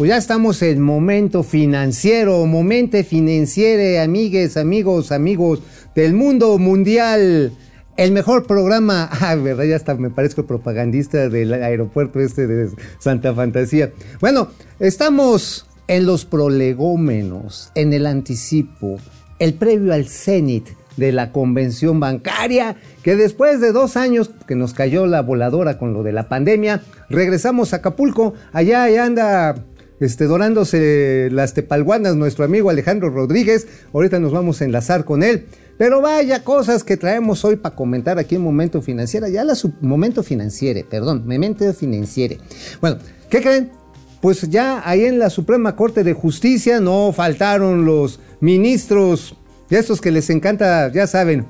pues ya estamos en momento financiero, momento financiero, amigues, amigos, amigos del mundo mundial. El mejor programa, ah, verdad, ya hasta me parezco propagandista del aeropuerto este de Santa Fantasía. Bueno, estamos en los prolegómenos, en el anticipo, el previo al cenit de la convención bancaria, que después de dos años que nos cayó la voladora con lo de la pandemia, regresamos a Acapulco, allá, allá anda este, dorándose las tepalguanas nuestro amigo Alejandro Rodríguez. Ahorita nos vamos a enlazar con él. Pero vaya cosas que traemos hoy para comentar aquí en Momento Financiera. Ya la Momento Financiere, perdón, Momento Financiere. Bueno, ¿qué creen? Pues ya ahí en la Suprema Corte de Justicia no faltaron los ministros, estos que les encanta, ya saben,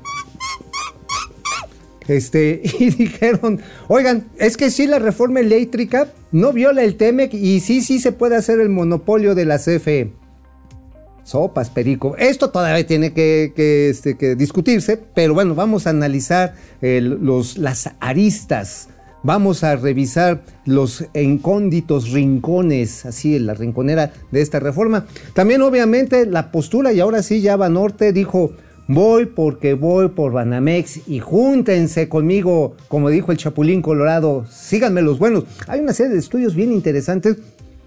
este, y dijeron, oigan, es que sí la reforma eléctrica no viola el TEMEC y sí, sí se puede hacer el monopolio de la CFE. Sopas, perico. Esto todavía tiene que, este, discutirse, pero bueno, vamos a analizar los, las aristas. Vamos a revisar los incónditos rincones, así en la rinconera de esta reforma. También obviamente la postura, y ahora sí ya Norte dijo, Voy porque voy por Banamex y júntense conmigo, como dijo el Chapulín Colorado, síganme los buenos. Hay una serie de estudios bien interesantes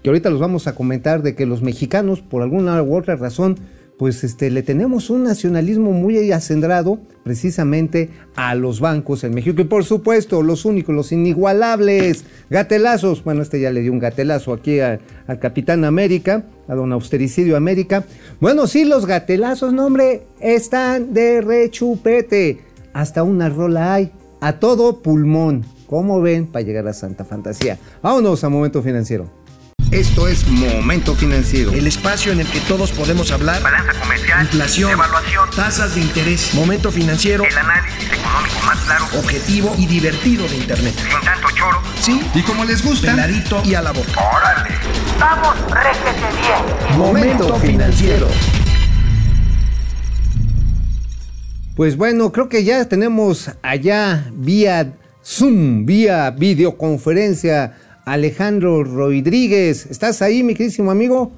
que ahorita los vamos a comentar de que los mexicanos, por alguna u otra razón, pues este, le tenemos un nacionalismo muy acendrado precisamente a los bancos en México. Y por supuesto, los únicos, los inigualables, gatelazos. Bueno, este ya le dio un gatelazo aquí al Capitán América, a don Austericidio América. Bueno, sí, los gatelazos, no hombre, están de rechupete. Hasta una rola hay, a todo pulmón. ¿Cómo ven para llegar a Santa Fantasía? Vámonos a Momento Financiero. Esto es Momento Financiero. El espacio en el que todos podemos hablar. Balanza comercial. Inflación. Evaluación. Tasas de interés. Momento Financiero. El análisis económico más claro. Objetivo y divertido de Internet. Sin tanto choro. Sí. Y como les gusta. Peladito y a la boca. ¡Órale! ¡Vamos, réjete bien! Momento Financiero. Pues bueno, creo que ya tenemos allá vía Zoom, vía videoconferencia Alejandro Rodríguez. ¿Estás ahí, mi queridísimo amigo?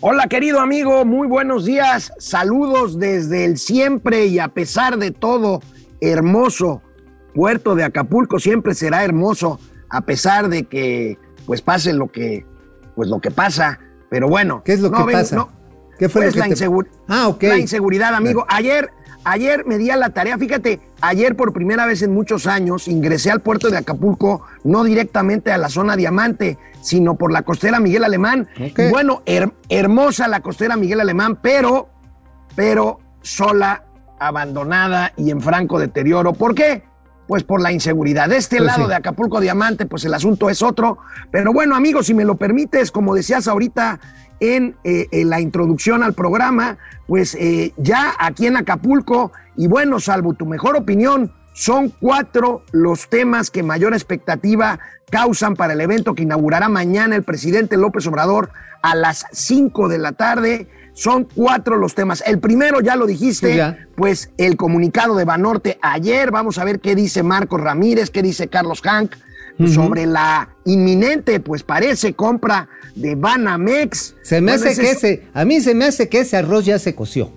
Hola, querido amigo, muy buenos días. Saludos desde el siempre y a pesar de todo hermoso puerto de Acapulco. Siempre será hermoso a pesar de que pues pase lo que pues lo que pasa. Pero bueno, ¿qué es lo que pasa? ¿Qué fue pues la, ah, la inseguridad, amigo. Ayer Ayer me di a la tarea, fíjate, ayer por primera vez en muchos años ingresé al puerto de Acapulco, no directamente a la zona Diamante, sino por la costera Miguel Alemán. Y bueno, hermosa la costera Miguel Alemán, pero, pero sola, abandonada y en franco deterioro. ¿Por qué? Pues por la inseguridad. De este pues lado de Acapulco Diamante, pues el asunto es otro. Pero bueno, amigos, si me lo permites, como decías ahorita, en, eh, la introducción al programa, pues eh, ya aquí en Acapulco, y bueno, salvo tu mejor opinión, son cuatro los temas que mayor expectativa causan para el evento que inaugurará mañana el presidente López Obrador a las cinco de la tarde. Son cuatro los temas. El primero, ya lo dijiste, pues el comunicado de Banorte ayer. Vamos a ver qué dice Marcos Ramírez, qué dice Carlos Hank sobre la inminente, pues parece, compra de Banamex. Se me hace que ese, a mí se me hace que ese arroz ya se coció.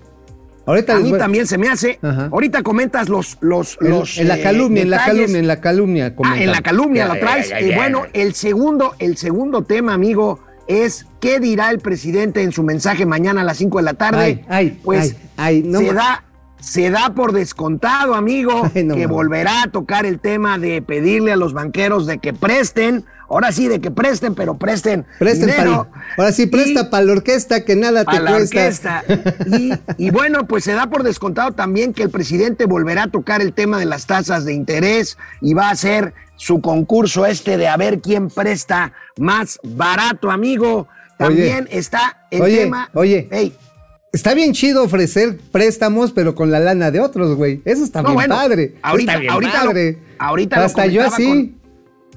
Ahorita a mí también se me hace. Ahorita comentas los. los, los en la eh, calumnia, en la calumnia, en la calumnia. Ah, en la calumnia lo traes. y bueno, el segundo, el segundo tema, amigo, es qué dirá el presidente en su mensaje mañana a las 5 de la tarde. Ay, pues se da se da por descontado, amigo, que volverá a tocar el tema de pedirle a los banqueros de que presten. Ahora sí, de que presten, pero presten. Presten ahora sí, presta para la orquesta que nada te la Orquesta. Y, y, bueno, pues se da por descontado también que el presidente volverá a tocar el tema de las tasas de interés y va a hacer su concurso este de a ver quién presta más barato, amigo. También está el tema. Oye, Está bien chido ofrecer préstamos, pero con la lana de otros, güey. Eso está bien padre. Ahorita, bien ahorita, padre. Lo, ahorita Hasta yo así.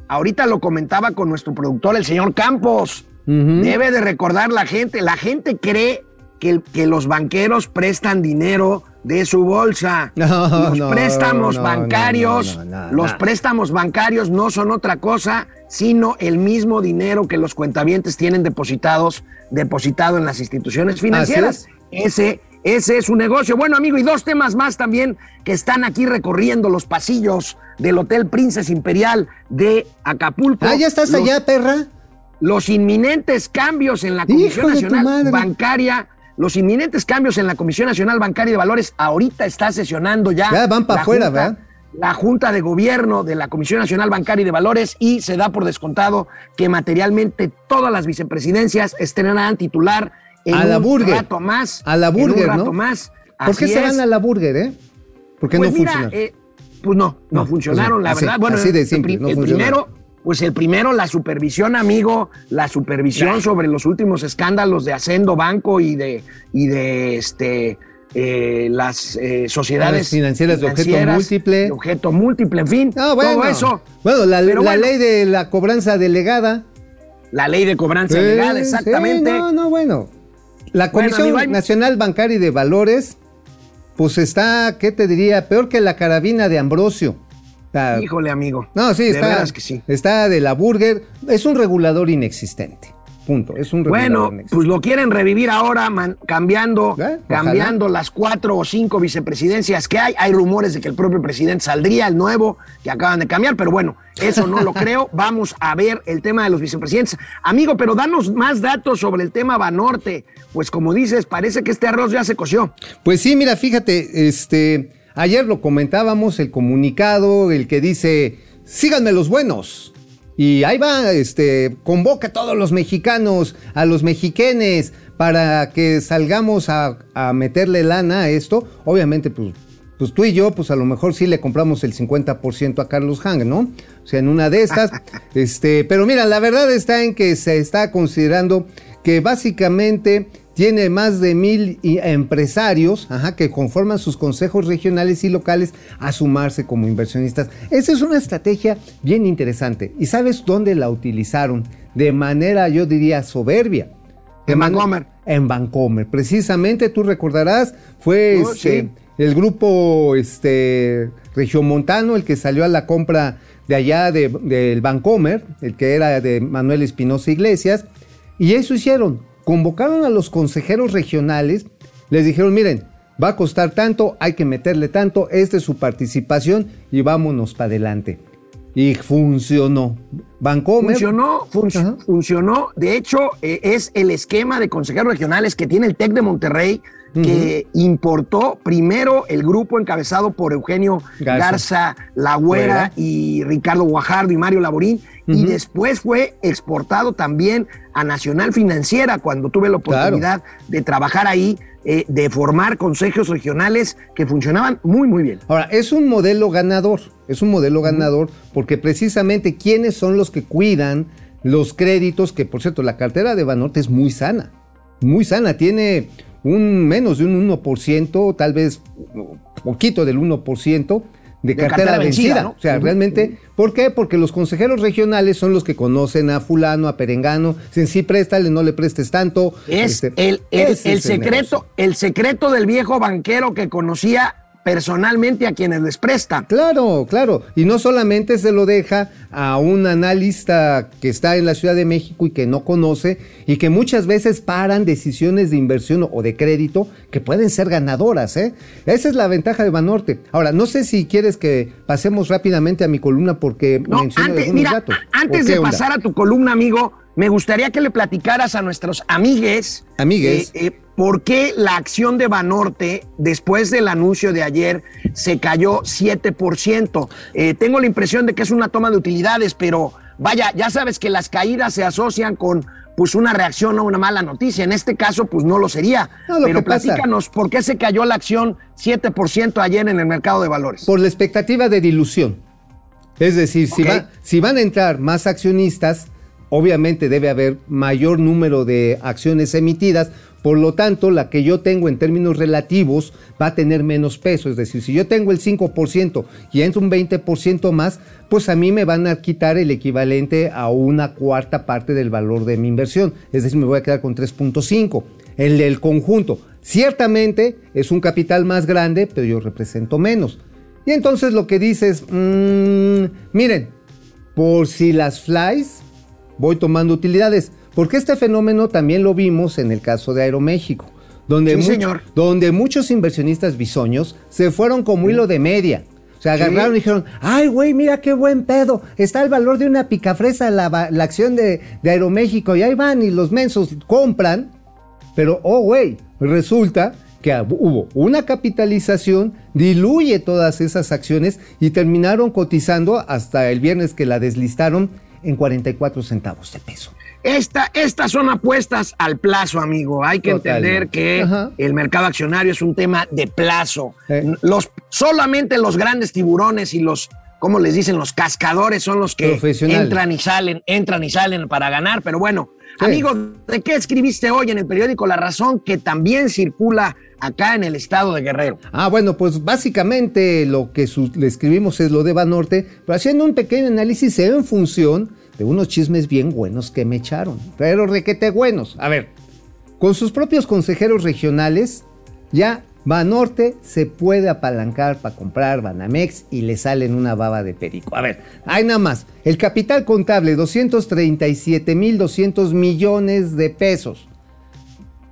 ahorita lo comentaba con nuestro productor, el señor Campos. Debe de recordar la gente. La gente cree que, que los banqueros prestan dinero de su bolsa. No, los no, préstamos no, bancarios, no, no, no, los no. préstamos bancarios no son otra cosa sino el mismo dinero que los cuentavientes tienen depositados, depositado en las instituciones financieras. Ese, ese es su negocio. Bueno, amigo, y dos temas más también que están aquí recorriendo los pasillos del Hotel Princess Imperial de Acapulco. Ah, ya estás Los- allá, perra. los inminentes cambios en la Comisión Nacional. Bancaria, los inminentes cambios en la Comisión Nacional Bancaria de Valores, ahorita está sesionando ya. Ya van pa' la afuera, Junta- ¿verdad? La Junta de Gobierno de la Comisión Nacional Bancaria y de Valores y se da por descontado que materialmente todas las vicepresidencias estrenarán titular en A la un burger. rato más. A la en burger, un rato ¿no? más. ¿Por qué se van a la burger, eh? ¿Por qué Pues no mira, funcionan? eh, pues no, no, No, funcionaron, pues la así- verdad. Bueno, así de el simple, no el funcionaron. primero, pues el primero, la supervisión, amigo, la supervisión sobre los últimos escándalos de Hacendo Banco y de, y de este eh, las eh, sociedades Las financieras de objeto financieras múltiple. de objeto múltiple, en fin, Ah, bueno. todo eso. Bueno, la, la bueno. ley de la cobranza delegada. La ley de cobranza legal, sí, exactamente. no, no, bueno. La Comisión Nacional Bancaria y de Valores, pues está, ¿qué te diría? Peor que la carabina de Ambrosio. Híjole, amigo. no, sí, de está. que sí. Está de la burger. Es un regulador inexistente. Punto. Es un regulador Bueno, pues lo quieren revivir ahora, man- cambiando, Eh, cambiando las cuatro o cinco vicepresidencias que hay. Hay rumores de que el propio presidente saldría, el nuevo, que acaban de cambiar, pero bueno, eso no lo creo. Vamos a ver el tema de los vicepresidentes. Amigo, pero danos más datos sobre el tema Banorte. Pues como dices, parece que este arroz ya se coció. Pues sí, mira, fíjate, este, ayer lo comentábamos, el comunicado, el que dice, síganme los buenos. Y ahí va, este, convoca a todos los mexicanos, a los mexiquenes, para que salgamos a, a meterle lana a esto. Obviamente, pues, pues tú y yo, pues a lo mejor sí le compramos el 50% a Carlos Hang, ¿no? O sea, en una de estas. este, pero mira, la verdad está en que se está considerando que básicamente tiene más de mil empresarios ajá, que conforman sus consejos regionales y locales a sumarse como inversionistas. Esa es una estrategia bien interesante. ¿Y sabes dónde la utilizaron? De manera, yo diría, soberbia. De En Vancomer. En Vancomer. Precisamente, tú recordarás, fue Oh, este, sí. el grupo este, regiomontano el que salió a la compra de allá de- del Vancomer, el que era de Manuel Espinosa Iglesias, y eso hicieron. Convocaron a los consejeros regionales, les dijeron, miren, va a costar tanto, hay que meterle tanto, esta es su participación y vámonos para adelante. Y funcionó. Vancomer. Funcionó, Ajá. funcionó. De hecho, eh, es el esquema de consejeros regionales que tiene el TEC de Monterrey, que importó primero el grupo encabezado por Eugenio Garza. Garza, La Güera Güera. y Ricardo Guajardo y Mario Laborín. Y después fue exportado también a Nacional Financiera cuando tuve la Claro. oportunidad de trabajar ahí, eh, de formar consejos regionales que funcionaban muy, muy bien. Ahora, es un modelo ganador, es un modelo ganador porque precisamente quiénes son los que cuidan los créditos, que por cierto, la cartera de Banorte es muy sana, muy sana, tiene un menos de un 1%, tal vez poquito del 1% de, cartera, cartera vencida. vencida, ¿no? O sea, realmente, ¿por qué? Porque los consejeros regionales son los que conocen a fulano, a perengano, si sí préstale, no le prestes tanto. Es Este, el, el- el es el secreto, negocio. el secreto del viejo banquero que conocía personalmente a quienes les presta. Claro, claro. Y no solamente se lo deja a un analista que está en la Ciudad de México y que no conoce y que muchas veces paran decisiones de inversión o de crédito que pueden ser ganadoras. ¿eh? Esa es la ventaja de Banorte. Ahora, no sé si quieres que pasemos rápidamente a mi columna porque No, menciono antes, algunos mira, datos. antes ¿O qué de onda? pasar a tu columna, amigo, me gustaría que le platicaras a nuestros amigues. Amigues. eh, eh, ¿Por qué la acción de Banorte, después del anuncio de ayer, se cayó 7%? Eh, tengo la impresión de que es una toma de utilidades, pero vaya, ya sabes que las caídas se asocian con pues una reacción a una mala noticia. En este caso, pues no lo sería. No, lo pero pasa- platícanos, ¿por qué se cayó la acción 7% ayer en el mercado de valores? Por la expectativa de dilución. Es decir, si, va- si van a entrar más accionistas, obviamente debe haber mayor número de acciones emitidas. Por lo tanto, la que yo tengo en términos relativos va a tener menos peso. Es decir, si yo tengo el 5% y entra un 20% más, pues a mí me van a quitar el equivalente a una cuarta parte del valor de mi inversión. Es decir, me voy a quedar con 3.5. El del conjunto. Ciertamente es un capital más grande, pero yo represento menos. Y entonces lo que dices, mmm, miren, por si las flies, voy tomando utilidades. Porque este fenómeno también lo vimos en el caso de Aeroméxico, donde, Sí, mucho- señor. donde muchos inversionistas bisoños se fueron como hilo de media. O sea, agarraron y dijeron, ay, güey, mira qué buen pedo. Está el valor de una picafresa la, acción de, de Aeroméxico. Y ahí van y los mensos compran. Pero, oh, güey, resulta que hubo una capitalización, diluye todas esas acciones y terminaron cotizando hasta el viernes que la deslistaron en 44 centavos de peso. Esta, estas son apuestas al plazo, amigo. Hay que Totalmente. entender que Ajá. el mercado accionario es un tema de plazo. Eh. Los, solamente los grandes tiburones y los, ¿cómo les dicen? Los cascadores son los que entran y salen, entran y salen para ganar. Pero bueno, Sí. amigo, ¿de qué escribiste hoy en el periódico La Razón que también circula acá en el estado de Guerrero? Ah, bueno, pues básicamente lo que le escribimos es lo de Banorte, pero haciendo un pequeño análisis en función de unos chismes bien buenos que me echaron, pero requete buenos. A ver, con sus propios consejeros regionales, ya Banorte se puede apalancar para comprar Banamex y le salen una baba de perico. A ver, hay nada más. El capital contable, 237.200 millones de pesos.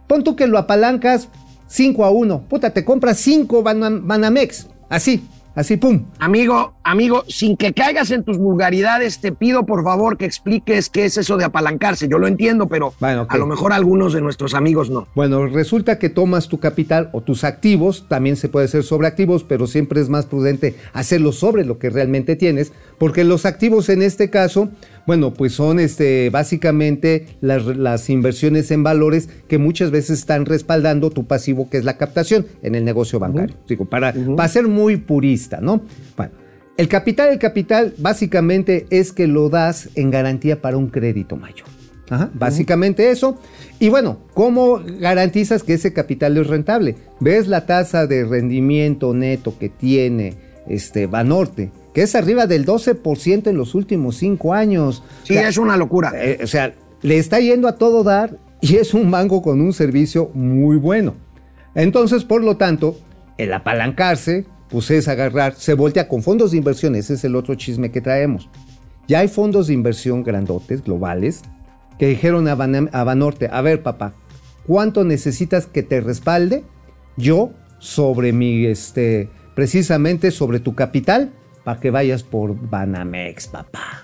Pon tú que lo apalancas 5 a 1. Puta, te compras 5 Banamex. Así, así, pum. Amigo, amigo, sin que caigas en tus vulgaridades, te pido por favor que expliques qué es eso de apalancarse. Yo lo entiendo, pero Bueno, a lo mejor algunos de nuestros amigos no. Bueno, resulta que tomas tu capital o tus activos, también se puede hacer sobre activos, pero siempre es más prudente hacerlo sobre lo que realmente tienes, porque los activos en este caso, bueno, pues son este, básicamente las, las inversiones en valores que muchas veces están respaldando tu pasivo, que es la captación en el negocio bancario. Digo, para, para ser muy purista, ¿no? Bueno, el capital, el capital básicamente es que lo das en garantía para un crédito mayor. Ajá, básicamente eso. Y bueno, ¿cómo garantizas que ese capital es rentable? ¿Ves la tasa de rendimiento neto que tiene este Banorte? Que es arriba del 12% en los últimos cinco años. Sí, O sea, es una locura. eh, o sea, le está yendo a todo dar y es un banco con un servicio muy bueno. Entonces, por lo tanto, el apalancarse, pues es agarrar, se voltea con fondos de inversión, ese es el otro chisme que traemos. Ya hay fondos de inversión grandotes, globales, que dijeron a, Banam- a Banorte, a ver papá, ¿cuánto necesitas que te respalde yo sobre mi, este, precisamente sobre tu capital para que vayas por Banamex, papá?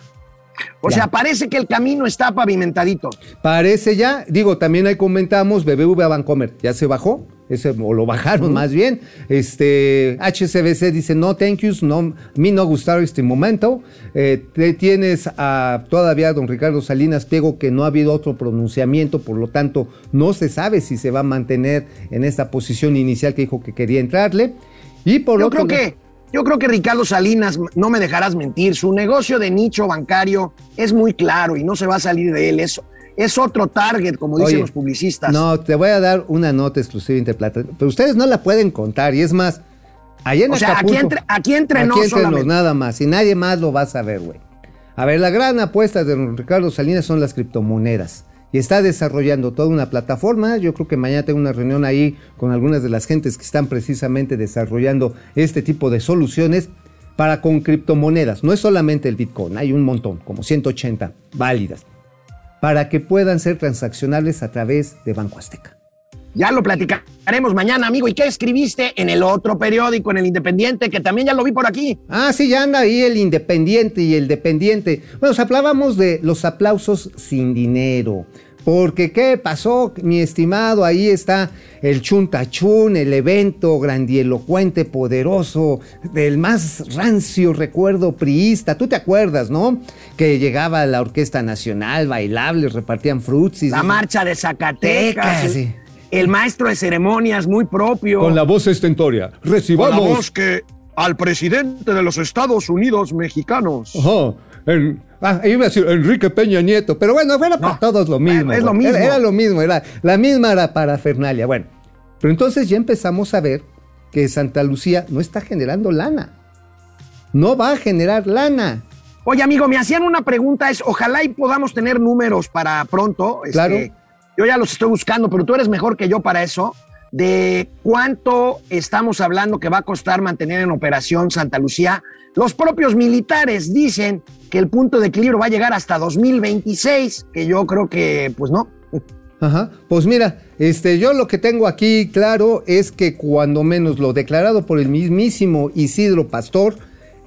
O ya. sea, parece que el camino está pavimentadito. Parece ya, digo, también ahí comentamos, BBVA Bancomer, ya se bajó, ese, o lo bajaron más bien. Este, HCBC dice, no, thank you, no, me no gustar este momento. Eh, te tienes a todavía a don Ricardo Salinas Pliego, que no ha habido otro pronunciamiento, por lo tanto, no se sabe si se va a mantener en esta posición inicial que dijo que quería entrarle. Y por Yo otro creo que, yo creo que Ricardo Salinas, no me dejarás mentir, su negocio de nicho bancario es muy claro y no se va a salir de él. Es, es otro target, como dicen los publicistas. No, te voy a dar una nota exclusiva Interplata, pero ustedes no la pueden contar y es más, allá en O sea, aquí entre- aquí entre aquí entre nos solamente. nada más y nadie más lo va a saber, güey. A ver, la gran apuesta de Ricardo Salinas son las criptomonedas y está desarrollando toda una plataforma. Yo creo que mañana tengo una reunión ahí con algunas de las gentes que están precisamente desarrollando este tipo de soluciones para con criptomonedas. No es solamente el Bitcoin, hay un montón, como 180 válidas, para que puedan ser transaccionables a través de Banco Azteca. Ya lo platicaremos mañana, amigo. ¿Y qué escribiste en el otro periódico, en el Independiente, que también ya lo vi por aquí? Ah, sí, ya anda ahí el independiente y el dependiente. Bueno, os hablábamos de los aplausos sin dinero. Porque, ¿qué pasó, mi estimado? Ahí está el chuntachún, el evento grandielocuente, poderoso, del más rancio recuerdo priista. Tú te acuerdas, ¿no? Que llegaba la Orquesta Nacional, bailables, repartían frutsis. La marcha de Zacatecas. Tecas, sí. El maestro de ceremonias muy propio. Con la voz estentoria. Con la Recibamos. voz que al presidente de los Estados Unidos mexicanos. Ajá. En- ah, iba a decir Enrique Peña Nieto, pero bueno, era para todos lo mismo. es lo güey. Era, lo mismo, era la misma era parafernalia. Bueno, pero entonces ya empezamos a ver que Santa Lucía no está generando lana. No va a generar lana. Oye, amigo, me hacían una pregunta, es ojalá y podamos tener números para pronto. este, Claro. Yo ya los estoy buscando, pero tú eres mejor que yo para eso. de cuánto estamos hablando que va a costar mantener en operación Santa Lucía. Los propios militares dicen que el punto de equilibrio va a llegar hasta 2026, que yo creo que pues no. Ajá. Pues mira, este, yo lo que tengo aquí claro es que cuando menos lo declarado por el mismísimo Isidro Pastor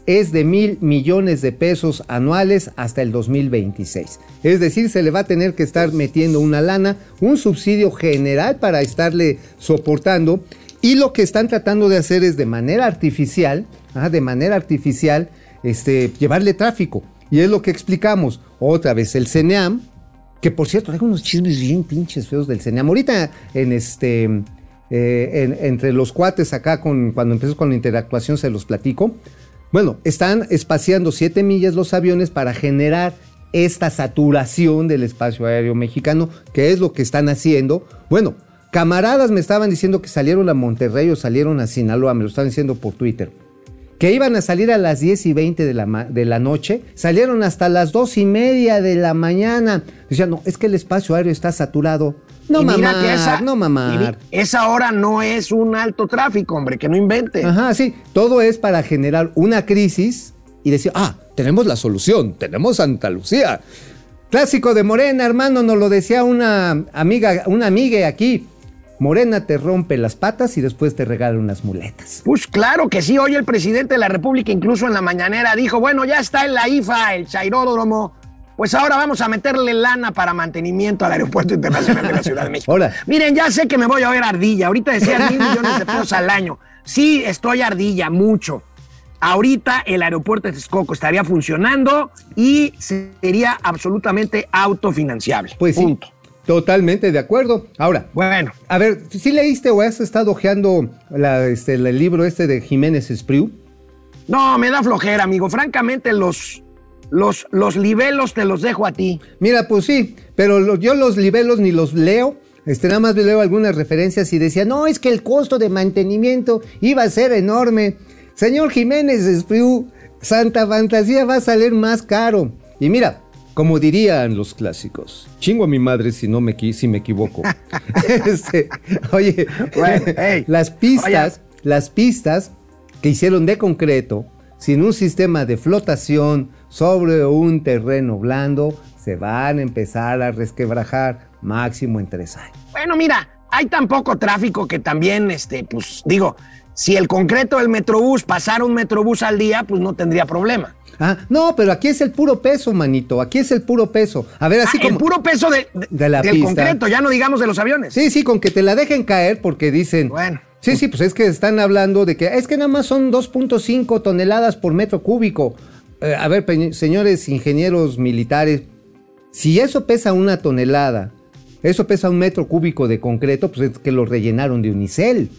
es de mil millones de pesos anuales hasta el 2026. Es decir, se le va a tener que estar metiendo una lana, un subsidio general para estarle soportando. Y lo que están tratando de hacer es de manera artificial, de manera artificial, este, llevarle tráfico. Y es lo que explicamos. Otra vez el CENEAM, que por cierto, hay unos chismes bien pinches feos del CENEAM. Ahorita en este, eh, en- entre los cuates acá, con, cuando empezó con la interactuación, se los platico. Bueno, están espaciando 7 millas los aviones para generar esta saturación del espacio aéreo mexicano, que es lo que están haciendo. Bueno, camaradas me estaban diciendo que salieron a Monterrey o salieron a Sinaloa, me lo estaban diciendo por Twitter que iban a salir a las 10 y 20 de la, de la noche, salieron hasta las 2 y media de la mañana. Decían, no, es que el espacio aéreo está saturado. No que esa- no mamar. Esa hora no es un alto tráfico, hombre, que no invente. Ajá, sí, todo es para generar una crisis y decir, ah, tenemos la solución, tenemos Santa Lucía. Clásico de Morena, hermano, nos lo decía una amiga, una amiga aquí. Morena te rompe las patas y después te regala unas muletas. Pues claro que sí, hoy el presidente de la República incluso en la mañanera dijo, bueno, ya está en la IFA, el Chairódromo, pues ahora vamos a meterle lana para mantenimiento al Aeropuerto Internacional de la Ciudad de México. Ahora. Miren, ya sé que me voy a ver ardilla, ahorita decían mil millones de pesos al año. Sí, estoy ardilla, mucho. Ahorita el aeropuerto de Texcoco estaría funcionando y sería absolutamente autofinanciable. Pues sí, Punto. totalmente de acuerdo. Ahora, Bueno, A ver, ¿sí leíste o has estado hojeando la, este, el libro este de Jiménez Espriu? no, me da flojera, amigo. Francamente, los, los, los libelos te los dejo a ti. Mira, pues sí, pero lo- yo los libelos ni los leo. Este, nada más leo algunas referencias y decía, no, es que el costo de mantenimiento iba a ser enorme. Señor Jiménez Espriu, Santa Fantasía va a salir más caro. Y mira, como dirían los clásicos, chingo a mi madre si no me, si me equivoco. Este, oye, Bueno, hey, las pistas, las pistas que hicieron de concreto, sin un sistema de flotación sobre un terreno blando, se van a empezar a resquebrajar máximo en tres años. Bueno, mira, hay tan poco tráfico que también, este, pues digo, si el concreto del Metrobús pasara un Metrobús al día, pues no tendría problema. Ah, no, pero aquí es el puro peso, manito. Aquí es el puro peso. A ver, así Ah, como. El puro peso de, de- De la del pista. concreto, ya no digamos de los aviones. Sí, sí, con que te la dejen caer porque dicen. Bueno. Sí, sí, pues es que están hablando de que es que nada más son 2.5 toneladas por metro cúbico. Eh, a ver, señores ingenieros militares, si eso pesa una tonelada, eso pesa un metro cúbico de concreto, pues es que lo rellenaron de unicel.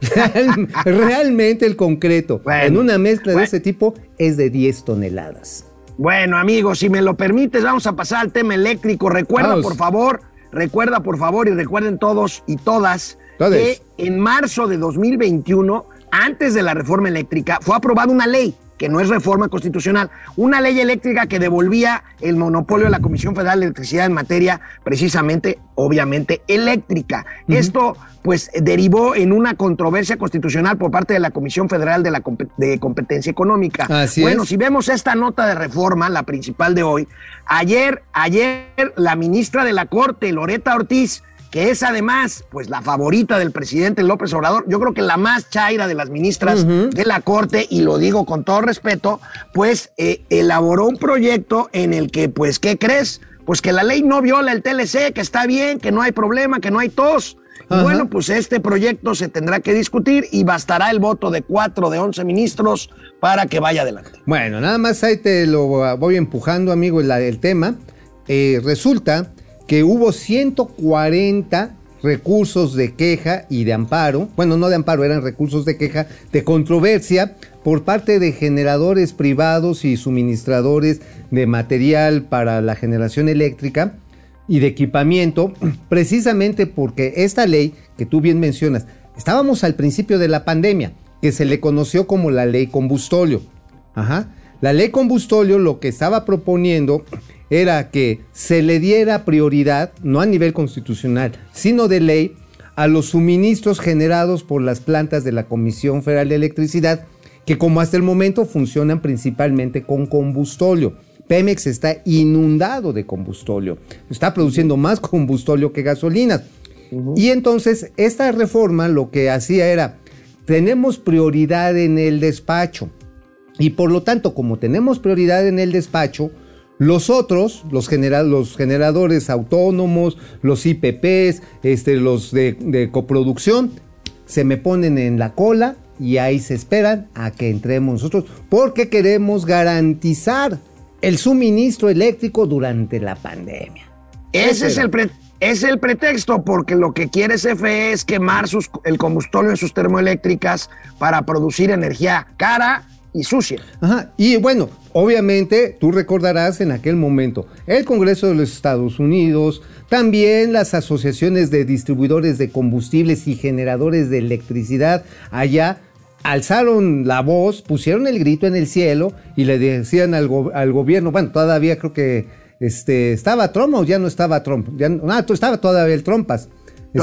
Real- realmente el concreto Bueno, en una mezcla de ese tipo es de 10 toneladas. Bueno, amigos, si me lo permites, vamos a pasar al tema eléctrico. Recuerda, Vamos. por favor, recuerda, por favor, y recuerden todos y todas Todes. que en marzo de 2021, antes de la reforma eléctrica, fue aprobada una ley que no es reforma constitucional, una ley eléctrica que devolvía el monopolio de la Comisión Federal de Electricidad en materia precisamente, obviamente, eléctrica. Esto, pues, derivó en una controversia constitucional por parte de la Comisión Federal de, la de Competencia Económica. Así bueno, es. si vemos esta nota de reforma, la principal de hoy, ayer, ayer la ministra de la Corte, Loreta Ortiz, que es además pues la favorita del presidente López Obrador, yo creo que la más chaira de las ministras de la Corte, y lo digo con todo respeto, pues eh, elaboró un proyecto en el que, pues, ¿qué crees? Pues que la ley no viola el TLC, que está bien, que no hay problema, que no hay tos. Bueno, pues este proyecto se tendrá que discutir y bastará el voto de cuatro de once ministros para que vaya adelante. Bueno, nada más ahí te lo voy empujando, amigo, el, el tema. Eh, resulta que hubo 140 recursos de queja y de amparo, bueno, no de amparo, eran recursos de queja, de controversia por parte de generadores privados y suministradores de material para la generación eléctrica y de equipamiento, precisamente porque esta ley que tú bien mencionas, estábamos al principio de la pandemia, que se le conoció como la ley combustolio. Ajá. La ley combustolio lo que estaba proponiendo era que se le diera prioridad, no a nivel constitucional, sino de ley, a los suministros generados por las plantas de la Comisión Federal de Electricidad, que como hasta el momento funcionan principalmente con combustóleo. Pemex está inundado de combustóleo, está produciendo más combustóleo que gasolinas. Y entonces esta reforma lo que hacía era, tenemos prioridad en el despacho. Y por lo tanto, como tenemos prioridad en el despacho, los otros, los, genera- los generadores autónomos, los IPPs, este, los de, de coproducción, se me ponen en la cola y ahí se esperan a que entremos nosotros porque queremos garantizar el suministro eléctrico durante la pandemia. Ese es el, pre- es el pretexto, porque lo que quiere CFE es quemar sus- el combustible en sus termoeléctricas para producir energía cara y sucia. Ajá, y bueno, obviamente tú recordarás en aquel momento el Congreso de los Estados Unidos, también las asociaciones de distribuidores de combustibles y generadores de electricidad allá alzaron la voz, pusieron el grito en el cielo y le decían al, al gobierno, bueno, todavía creo que este, estaba Trump o ya no estaba Trump, ya, no, ah, estaba todavía el Trumpas.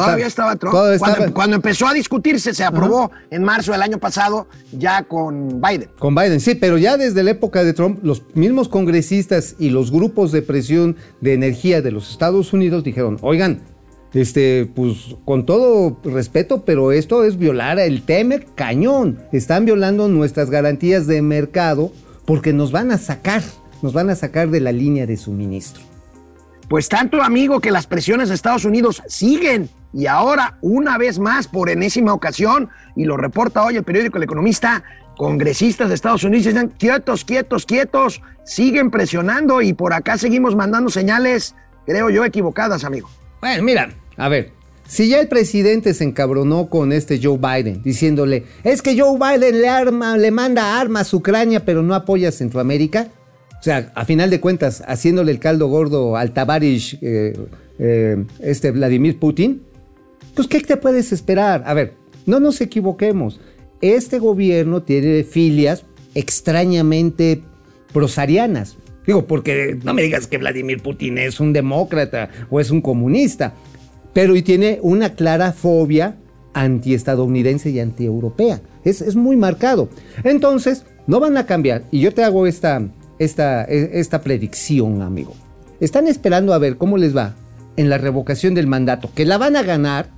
Todavía estaba Trump. cuando, estaba- cuando empezó a discutirse, se aprobó en marzo del año pasado, ya con Biden. Con Biden, sí, pero ya desde la época de Trump, los mismos congresistas y los grupos de presión de energía de los Estados Unidos dijeron, oigan, este, pues con todo respeto, pero esto es violar el TEMEC cañón. Están violando nuestras garantías de mercado porque nos van a sacar, nos van a sacar de la línea de suministro. Pues tanto, amigo, que las presiones de Estados Unidos siguen. Y ahora, una vez más, por enésima ocasión, y lo reporta hoy el periódico El Economista, congresistas de Estados Unidos dicen, quietos, quietos, quietos, siguen presionando y por acá seguimos mandando señales, creo yo, equivocadas, amigo. Bueno, mira, a ver, si ya el presidente se encabronó con este Joe Biden, diciéndole, es que Joe Biden le, arma, le manda armas a Ucrania, pero no apoya a Centroamérica. O sea, a final de cuentas, haciéndole el caldo gordo al Tabarish, eh, eh, este Vladimir Putin, pues ¿qué te puedes esperar? A ver, no nos equivoquemos. Este gobierno tiene filias extrañamente prosarianas. Digo, porque no me digas que Vladimir Putin es un demócrata o es un comunista, pero y tiene una clara fobia antiestadounidense y antieuropea. Es, es muy marcado. Entonces, no van a cambiar. Y yo te hago esta, esta, e- esta predicción, amigo. Están esperando a ver cómo les va en la revocación del mandato, que la van a ganar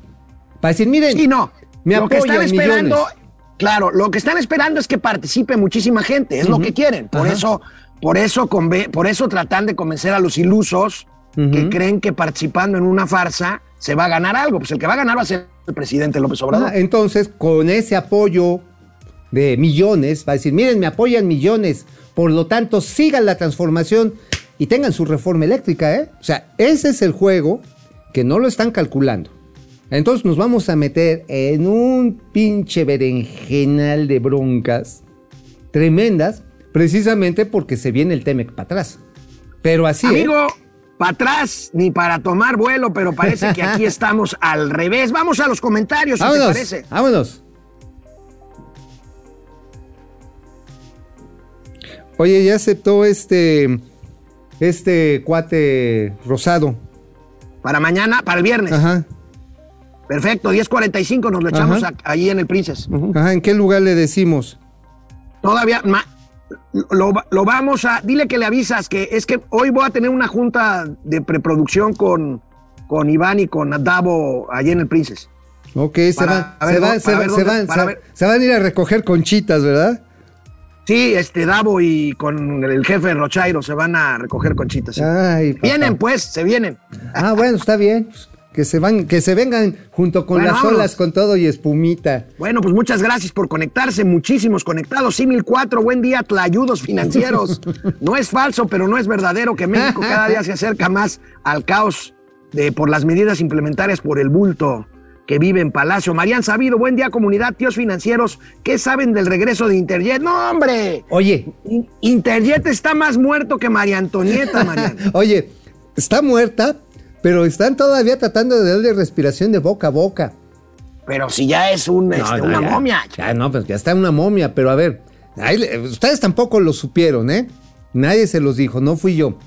para decir, miren, Sí, no. me lo que están esperando, millones. claro, lo que están esperando es que participe muchísima gente, es lo que quieren. Por Ajá. eso, por eso, por eso tratan de convencer a los ilusos que creen que participando en una farsa se va a ganar algo. Pues el que va a ganar va a ser el presidente López Obrador. Entonces, con ese apoyo de millones, va a decir, miren, me apoyan millones, por lo tanto, sigan la transformación y tengan su reforma eléctrica, ¿eh? O sea, ese es el juego que no lo están calculando. Entonces nos vamos a meter en un pinche berenjenal de broncas tremendas, precisamente porque se viene el Temec para atrás. Pero así, ¿eh? Amigo, para atrás ni para tomar vuelo, pero parece que aquí estamos al revés. Vamos a los comentarios, si te vámonos, parece. vámonos. Oye, ya aceptó este, este cuate rosado. Para mañana, para el viernes. Ajá. Perfecto, 10.45 nos lo echamos a- ahí en el Princess. Ajá, ¿en qué lugar le decimos? Todavía ma- lo, lo vamos a. Dile que le avisas que es que hoy voy a tener una junta de preproducción con, con Iván y con Davo allí en el Princess. Ok, se Para van, se se se se- a ir a recoger conchitas, ¿verdad? Sí, este Davo y con el jefe Rochairo se van a recoger conchitas. sí. Ay. Vienen, pues, se vienen. Ah, bueno, está bien. Que se van, que se vengan junto con Bueno, las vámonos. olas, con todo y espumita. Bueno, pues muchas gracias por conectarse, muchísimos conectados. Simil 4, buen día, tlayudos financieros. No es falso, pero no es verdadero que México cada día se acerca más al caos de, por las medidas implementarias por el bulto que vive en Palacio. Marían Sabido, buen día, comunidad, tíos financieros. ¿Qué saben del regreso de Interjet? ¡No, hombre! Oye, In- Interjet está más muerto que María Antonieta, Mariana. Oye, está muerta, pero están todavía tratando de darle respiración de boca a boca. Pero si ya es un, este, No, una ya, momia. Ya, no, pues ya está una momia, pero a ver, ahí ustedes tampoco lo supieron, ¿eh? Nadie se los dijo, no fui yo.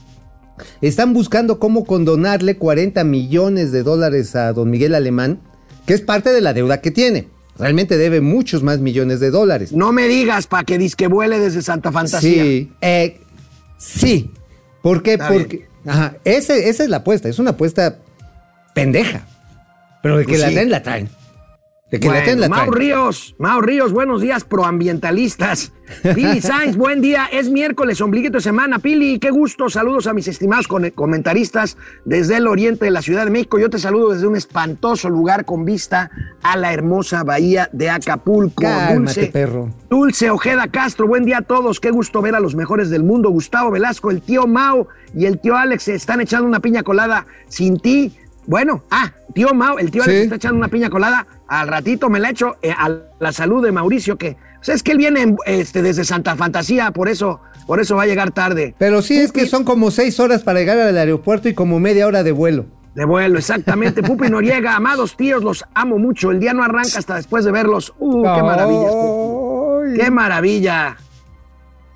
Están buscando cómo condonarle 40 millones de dólares a don Miguel Alemán que es parte de la deuda que tiene. Realmente debe muchos más millones de dólares. No me digas para que disque vuele desde Santa Fantasía. Sí, eh, sí. ¿Por qué? Está Porque ajá, ese- esa es la apuesta, es una apuesta pendeja. Pero de que Pues la sí. traen, la traen. De que la Bueno, traen, la Mau. Ríos, Mau Ríos, buenos días, proambientalistas. Pili Sainz, buen día. Es miércoles, ombliguito de semana. Pili, qué gusto. Saludos a mis estimados comentaristas desde el oriente de la Ciudad de México. Yo te saludo desde un espantoso lugar con vista a la hermosa bahía de Acapulco. Cálmate, Dulce, perro. Dulce Ojeda Castro, buen día a todos. Qué gusto ver a los mejores del mundo. Gustavo Velasco, el tío Mau y el tío Alex se están echando una piña colada sin ti. Bueno, ah, tío Mau, el tío Alex Sí. está echando una piña colada. Al ratito me la echo eh, a la salud de Mauricio, que o sea, es que él viene en- este, desde Santa Fantasía, por eso, por eso va a llegar tarde. Pero sí es que son como seis horas para llegar al aeropuerto y como media hora de vuelo. De vuelo, exactamente. Pupi Noriega, amados tíos, los amo mucho. El día no arranca hasta después de verlos. Uh, qué maravilla. Qué maravilla.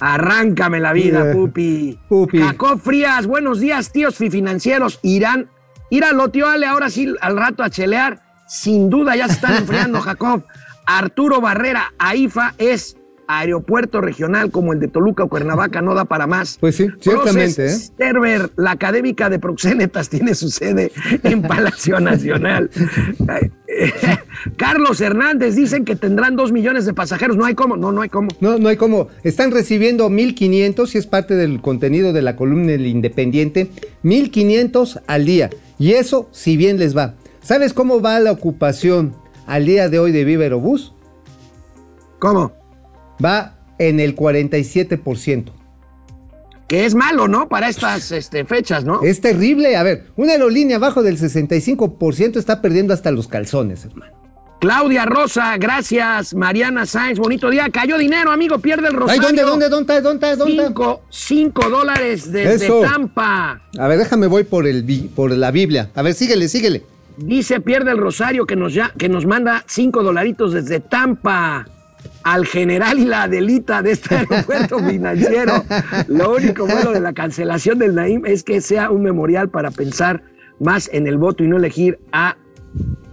Arráncame la vida, Yeah. Pupi. Pupi. Jacob Frías, buenos días, tíos financieros. Irán, Íralo, tío Ale, ahora sí, al rato a chelear. Sin duda ya se están enfriando, Jacob. Arturo Barrera, AIFA es aeropuerto regional como el de Toluca o Cuernavaca, no da para más. Pues sí, ciertamente, ¿eh? Sterber, la académica de proxénetas, tiene su sede en Palacio Nacional. Carlos Hernández, dicen que tendrán dos millones de pasajeros. No hay cómo, no, no hay cómo. No, no hay como. Están recibiendo 1500 y es parte del contenido de la columna del Independiente. 1500 al día. Y eso, si bien les va. ¿Sabes cómo va la ocupación al día de hoy de Viva Aerobús? ¿Cómo? Va en el 47%. Que es malo, ¿no? Para estas este, fechas, ¿no? Es terrible. A ver, una aerolínea abajo del 65% está perdiendo hasta los calzones, hermano. Claudia Rosa, gracias. Mariana Sáenz, bonito día. Cayó dinero, amigo, pierde el Ay, rosario. ¿dónde, dónde, dónde, dónde, dónde? Cinco, cinco dólares desde Eso. Tampa. A ver, déjame voy por, el, por la Biblia. A ver, síguele, síguele. Dice Pierde el Rosario que nos, ya, que nos manda cinco dolaritos desde Tampa al general y la Adelita de este aeropuerto financiero. Lo único bueno de la cancelación del Naim es que sea un memorial para pensar más en el voto y no elegir a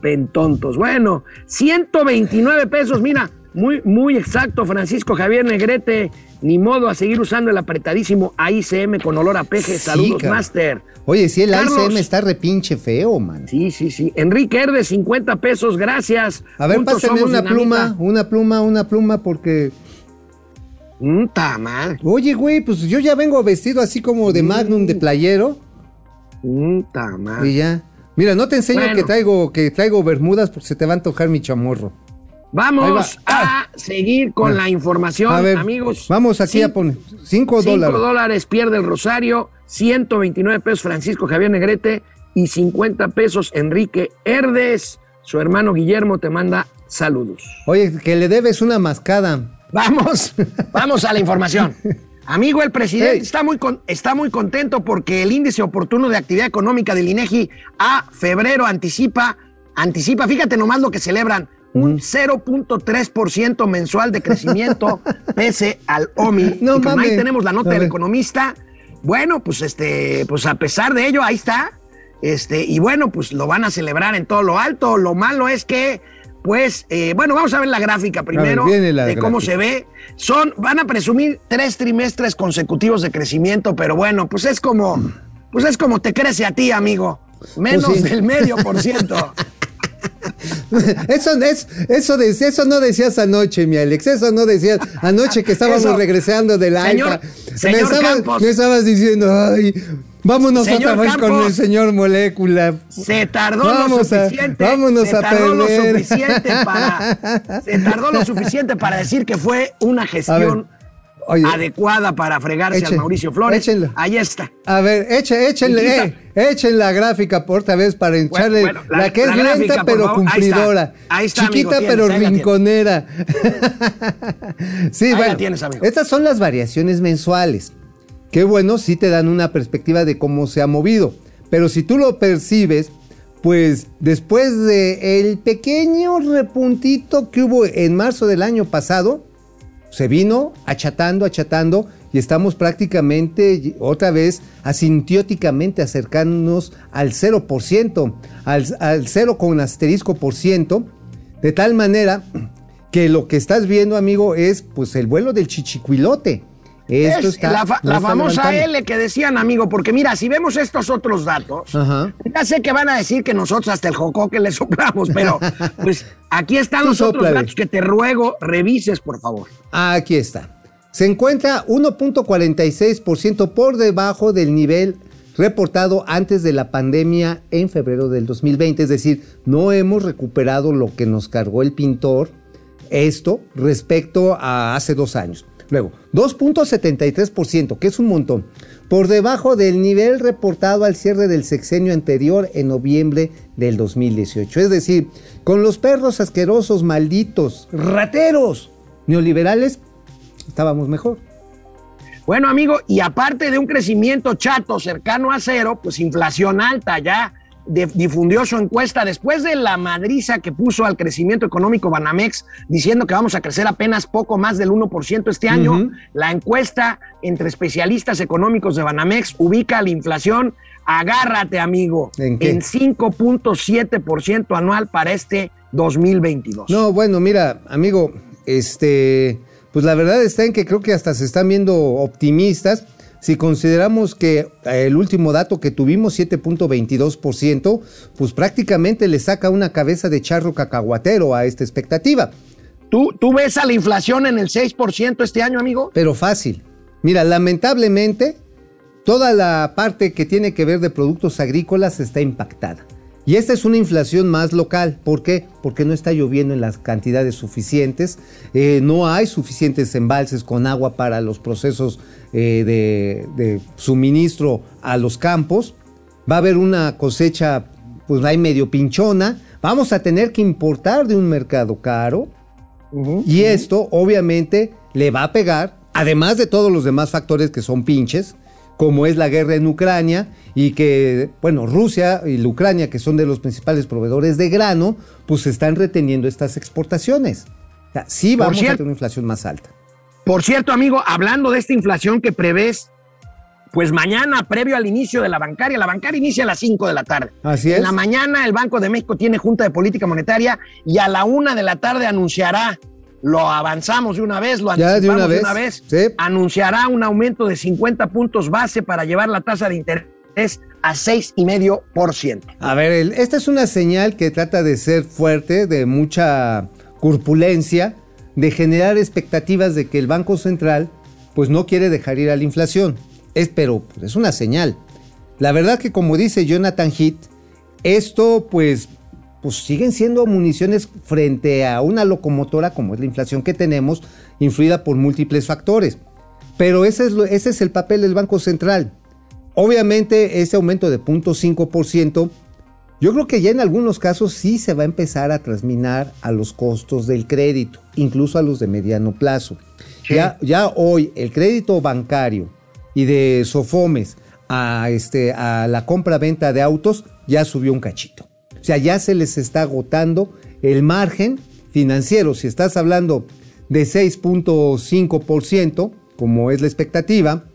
pentontos. Bueno, 129 pesos, mira, muy, muy exacto, Francisco Javier Negrete. Ni modo a seguir usando el apretadísimo AICM con olor a peje. Sí, Saludos. Master. Oye, si el Carlos. ICM está repinche feo, man. Sí, sí, sí. Enrique Herde, 50 pesos, gracias. A ver, Juntos pásame una dinamita. pluma, una pluma, una pluma, porque. Mm, ta mal. Oye, güey, pues yo ya vengo vestido así como de Magnum de playero Mm, ta mal. y ya. Mira, no te enseño Bueno. que traigo que traigo bermudas porque se te va a antojar mi chamorro. Vamos a seguir con la información, A ver, amigos. vamos aquí a poner 5 cinco dólares. dólares pierde el Rosario, 129 pesos Francisco Javier Negrete y 50 pesos Enrique Herdes. Su hermano Guillermo te manda saludos. Oye, que le debes una mascada. Vamos, vamos a la información. Amigo, el presidente Hey. está, muy con- está muy contento porque el índice oportuno de actividad económica del INEGI a febrero anticipa, anticipa, fíjate nomás lo que celebran, un 0.3% mensual de crecimiento pese al OMI. No y como ahí tenemos la nota del economista. Bueno, pues este, pues a pesar de ello, ahí está. Este, y bueno, pues lo van a celebrar en todo lo alto. Lo malo es que, pues, eh, bueno, vamos a ver la gráfica primero viene la de cómo gráfica. se ve. Son, van a presumir tres trimestres consecutivos de crecimiento, pero bueno, pues es como, pues es como te crece a ti, amigo. Menos Pues sí. del medio por ciento. Eso, es, eso, de- eso no decías anoche, mi Alex. Eso no decías anoche que estábamos Eso. regresando de la Señor- alfa. señor me, estabas, me estabas diciendo, ay, vámonos Señor otra vez con el señor Molécula. Se tardó Vamos lo a- suficiente. vámonos se a tardó lo suficiente para. Se tardó lo suficiente para decir que fue una gestión Oye, adecuada para fregarse Echen- al Mauricio Flores. échenlo. Ahí está. A ver, eche, échenle, eh, echen la gráfica por otra vez para echarle bueno, la, la- que es la lenta gráfica, pero favor. Ahí está. cumplidora. Ahí está, Chiquita pero tienes. rinconera. sí, Ahí bueno. tienes, amigo. Estas son las variaciones mensuales. Qué bueno, sí te dan una perspectiva de cómo se ha movido. Pero si tú lo percibes, pues después de el pequeño repuntito que hubo en marzo del año pasado, se vino achatando, achatando y estamos prácticamente otra vez asintióticamente acercándonos al 0%, al, al 0 con asterisco por ciento, de tal manera que lo que estás viendo, amigo, es pues el vuelo del chichicuilote. Esto Es está, la, fa- no la está famosa levantando. L que decían, amigo, porque mira, si vemos estos otros datos, Ajá. ya sé que van a decir que nosotros hasta el jocó que le soplamos, pero pues aquí están los otros datos que te ruego revises, por favor. Aquí está. Se encuentra 1.46% por debajo del nivel reportado antes de la pandemia en febrero del 2020. Es decir, no hemos recuperado lo que nos cargó el pintor, esto respecto a hace dos años. Luego, 2.73%, que es un montón, por debajo del nivel reportado al cierre del sexenio anterior en noviembre del 2018. Es decir, con los perros asquerosos, malditos, rateros, neoliberales, estábamos mejor. Bueno, amigo, y aparte de un crecimiento chato cercano a cero, pues inflación alta ya de- difundió su encuesta después de la madriza que puso al crecimiento económico Banamex diciendo que vamos a crecer apenas poco más del 1% este año. La encuesta entre especialistas económicos de Banamex ubica la inflación, agárrate amigo, ¿En qué? 5.7% anual para este 2022. No, bueno, mira, amigo, este, pues la verdad está en que creo que hasta se están viendo optimistas. Si consideramos que eh, el último dato que tuvimos, 7.22%, pues prácticamente le saca una cabeza de charro cacahuatero a esta expectativa. ¿Tú, ¿Tú ves a la inflación en el 6% este año, amigo? Pero fácil. Mira, lamentablemente, toda la parte que tiene que ver de productos agrícolas está impactada. Y esta es una inflación más local. ¿Por qué? Porque no está lloviendo en las cantidades suficientes, eh, no hay suficientes embalses con agua para los procesos eh, de, de suministro a los campos. Va a haber una cosecha, pues hay medio pinchona. Vamos a tener que importar de un mercado caro. Y esto obviamente le va a pegar, además de todos los demás factores que son pinches, como es la guerra en Ucrania y que, bueno, Rusia y la Ucrania, que son de los principales proveedores de grano, pues están reteniendo estas exportaciones. O sea, sí vamos a tener una inflación más alta. Por cierto, amigo, hablando de esta inflación que prevés, pues mañana, previo al inicio de la bancaria, la bancaria inicia a las 5 de la tarde. Así En es. la mañana el Banco de México tiene Junta de Política Monetaria y a la una de la tarde anunciará, lo avanzamos de una vez, lo Ya, de una vez, sí. anunciará un aumento de 50 puntos base para llevar la tasa de interés a 6,5%. A ver, esta es una señal que trata de ser fuerte, de mucha corpulencia, de generar expectativas de que el Banco Central pues no quiere dejar ir a la inflación. Es, pero pues, es una señal. La verdad que como dice Jonathan Heath, esto pues, pues siguen siendo municiones frente a una locomotora como es la inflación que tenemos, influida por múltiples factores. Pero ese es, ese es el papel del Banco Central. Obviamente ese aumento de 0.5%, yo creo que ya en algunos casos sí se va a empezar a transminar a los costos del crédito, incluso a los de mediano plazo. Ya, ya hoy el crédito bancario y de Sofomes a, este, a la compra-venta de autos ya subió un cachito. O sea, ya se les está agotando el margen financiero. Si estás hablando de 6.5%, como es la expectativa,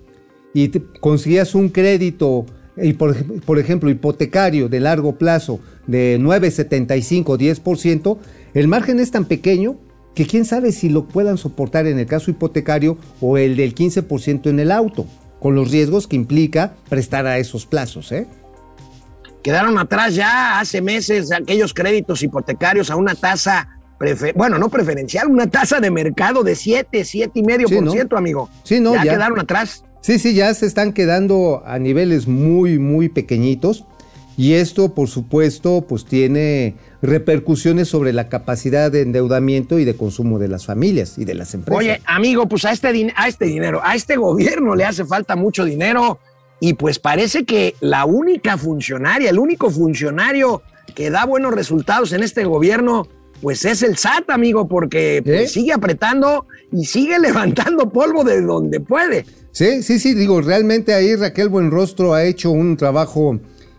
y te- conseguías un crédito, y por, por ejemplo, hipotecario de largo plazo de 9,75, 10%, el margen es tan pequeño que quién sabe si lo puedan soportar en el caso hipotecario o el del 15% en el auto, con los riesgos que implica prestar a esos plazos. ¿eh? Quedaron atrás ya hace meses aquellos créditos hipotecarios a una tasa, bueno, no preferencial, una tasa de mercado de 7, 7,5%, Sí, ¿no? amigo. Sí, no, ya, ya. quedaron atrás. Sí, sí, ya se están quedando a niveles muy, muy pequeñitos. Y esto, por supuesto, pues tiene repercusiones sobre la capacidad de endeudamiento y de consumo de las familias y de las empresas. Oye, amigo, pues a este, a este dinero, a este gobierno le hace falta mucho dinero y pues parece que la única funcionaria, el único funcionario que da buenos resultados en este gobierno, pues es el SAT, amigo, porque pues, ¿Eh? sigue apretando y sigue levantando polvo de donde puede. Sí, sí, sí, digo, realmente ahí Raquel Buenrostro ha hecho un trabajo,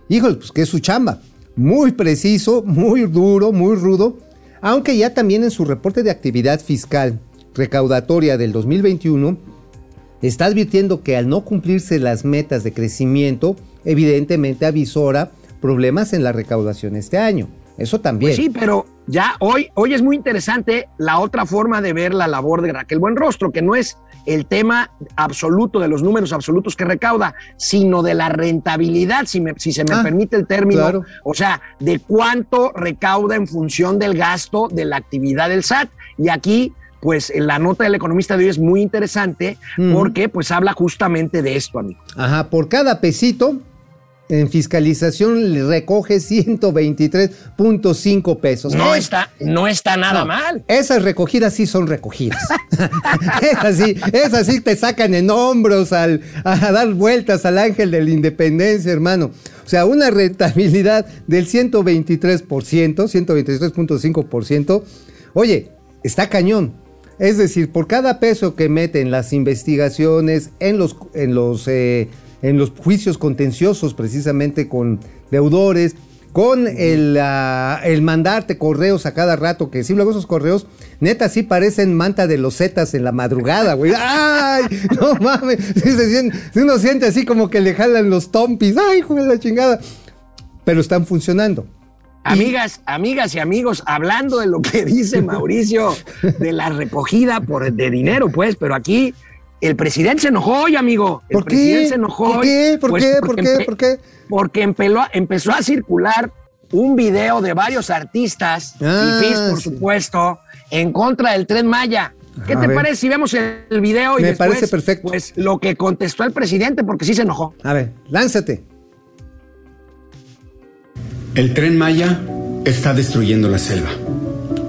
híjole, pues que es su chamba, muy preciso, muy duro, muy rudo, aunque ya también en su reporte de actividad fiscal recaudatoria del 2021 está advirtiendo que al no cumplirse las metas de crecimiento, evidentemente avisora problemas en la recaudación este año. Eso también. Pues sí, pero ya hoy, hoy es muy interesante la otra forma de ver la labor de Raquel Buenrostro, que no es el tema absoluto de los números absolutos que recauda, sino de la rentabilidad, si, me- si se me Ah, permite el término, claro. o sea, de cuánto recauda en función del gasto de la actividad del SAT. Y aquí, pues la nota del economista de hoy es muy interesante porque pues habla justamente de esto, amigo. Ajá, por cada pesito en fiscalización le recoge 123.5 pesos. No Eh, está, no está nada no, mal. Esas recogidas sí son recogidas. esas, sí, esas sí te sacan en hombros al, a dar vueltas al ángel de la independencia, hermano. O sea, una rentabilidad del 123%, 123.5%. Oye, está cañón. Es decir, por cada peso que meten las investigaciones en los, en los, eh, en los juicios contenciosos, precisamente con deudores, con el, ah, el mandarte correos a cada rato, que sí, luego esos correos, neta, sí parecen manta de los zetas en la madrugada, güey. ¡Ay! No mames. Sí, se siente- sí uno siente así como que le jalan los tompis. ¡Ay, hijo de la chingada! Pero están funcionando. Amigas, amigas y amigos, hablando de lo que dice Mauricio de la recogida por, de dinero, pues, pero aquí el presidente se enojó hoy, amigo. El ¿Por qué? presidente se enojó ¿Por qué? ¿Por pues, qué? porque ¿Por qué? ¿Por qué? Porque empeló- empezó a circular un video de varios artistas, Ah, y FIS, por sí. supuesto, en contra del Tren Maya. ¿Qué A te ver. parece si vemos el, el video y Me después, parece perfecto. pues, lo que contestó el presidente, porque sí se enojó? A ver, lánzate. El tren Maya está destruyendo la selva,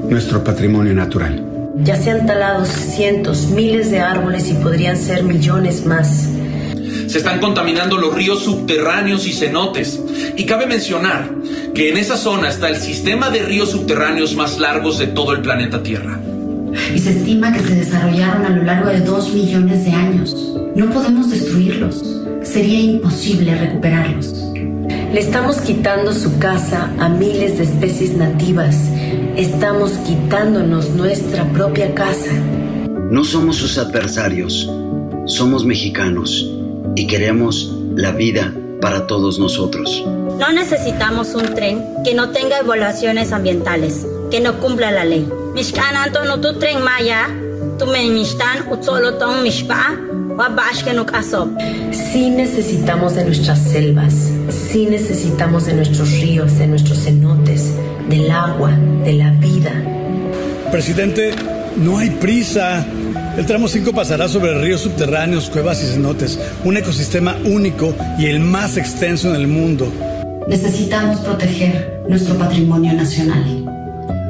nuestro patrimonio natural. Ya se han talado cientos, miles de árboles y podrían ser millones más. Se están contaminando los ríos subterráneos y cenotes. Y cabe mencionar que en esa zona está el sistema de ríos subterráneos más largos de todo el planeta Tierra. y se estima que se desarrollaron a lo largo de dos millones de años. No podemos destruirlos. Sería imposible recuperarlos. Le estamos quitando su casa a miles de especies nativas. Estamos quitándonos nuestra propia casa. No somos sus adversarios, somos mexicanos y queremos la vida para todos nosotros. No necesitamos un tren que no tenga evaluaciones ambientales, que no cumpla la ley. Mishkan no tu tren maya, tu me mishtan utzolotong mishpa. Sí necesitamos de nuestras selvas, sí necesitamos de nuestros ríos, de nuestros cenotes, del agua, de la vida. Presidente, no hay prisa. El tramo 5 pasará sobre ríos subterráneos, cuevas y cenotes, un ecosistema único y el más extenso en el mundo. Necesitamos proteger nuestro patrimonio nacional.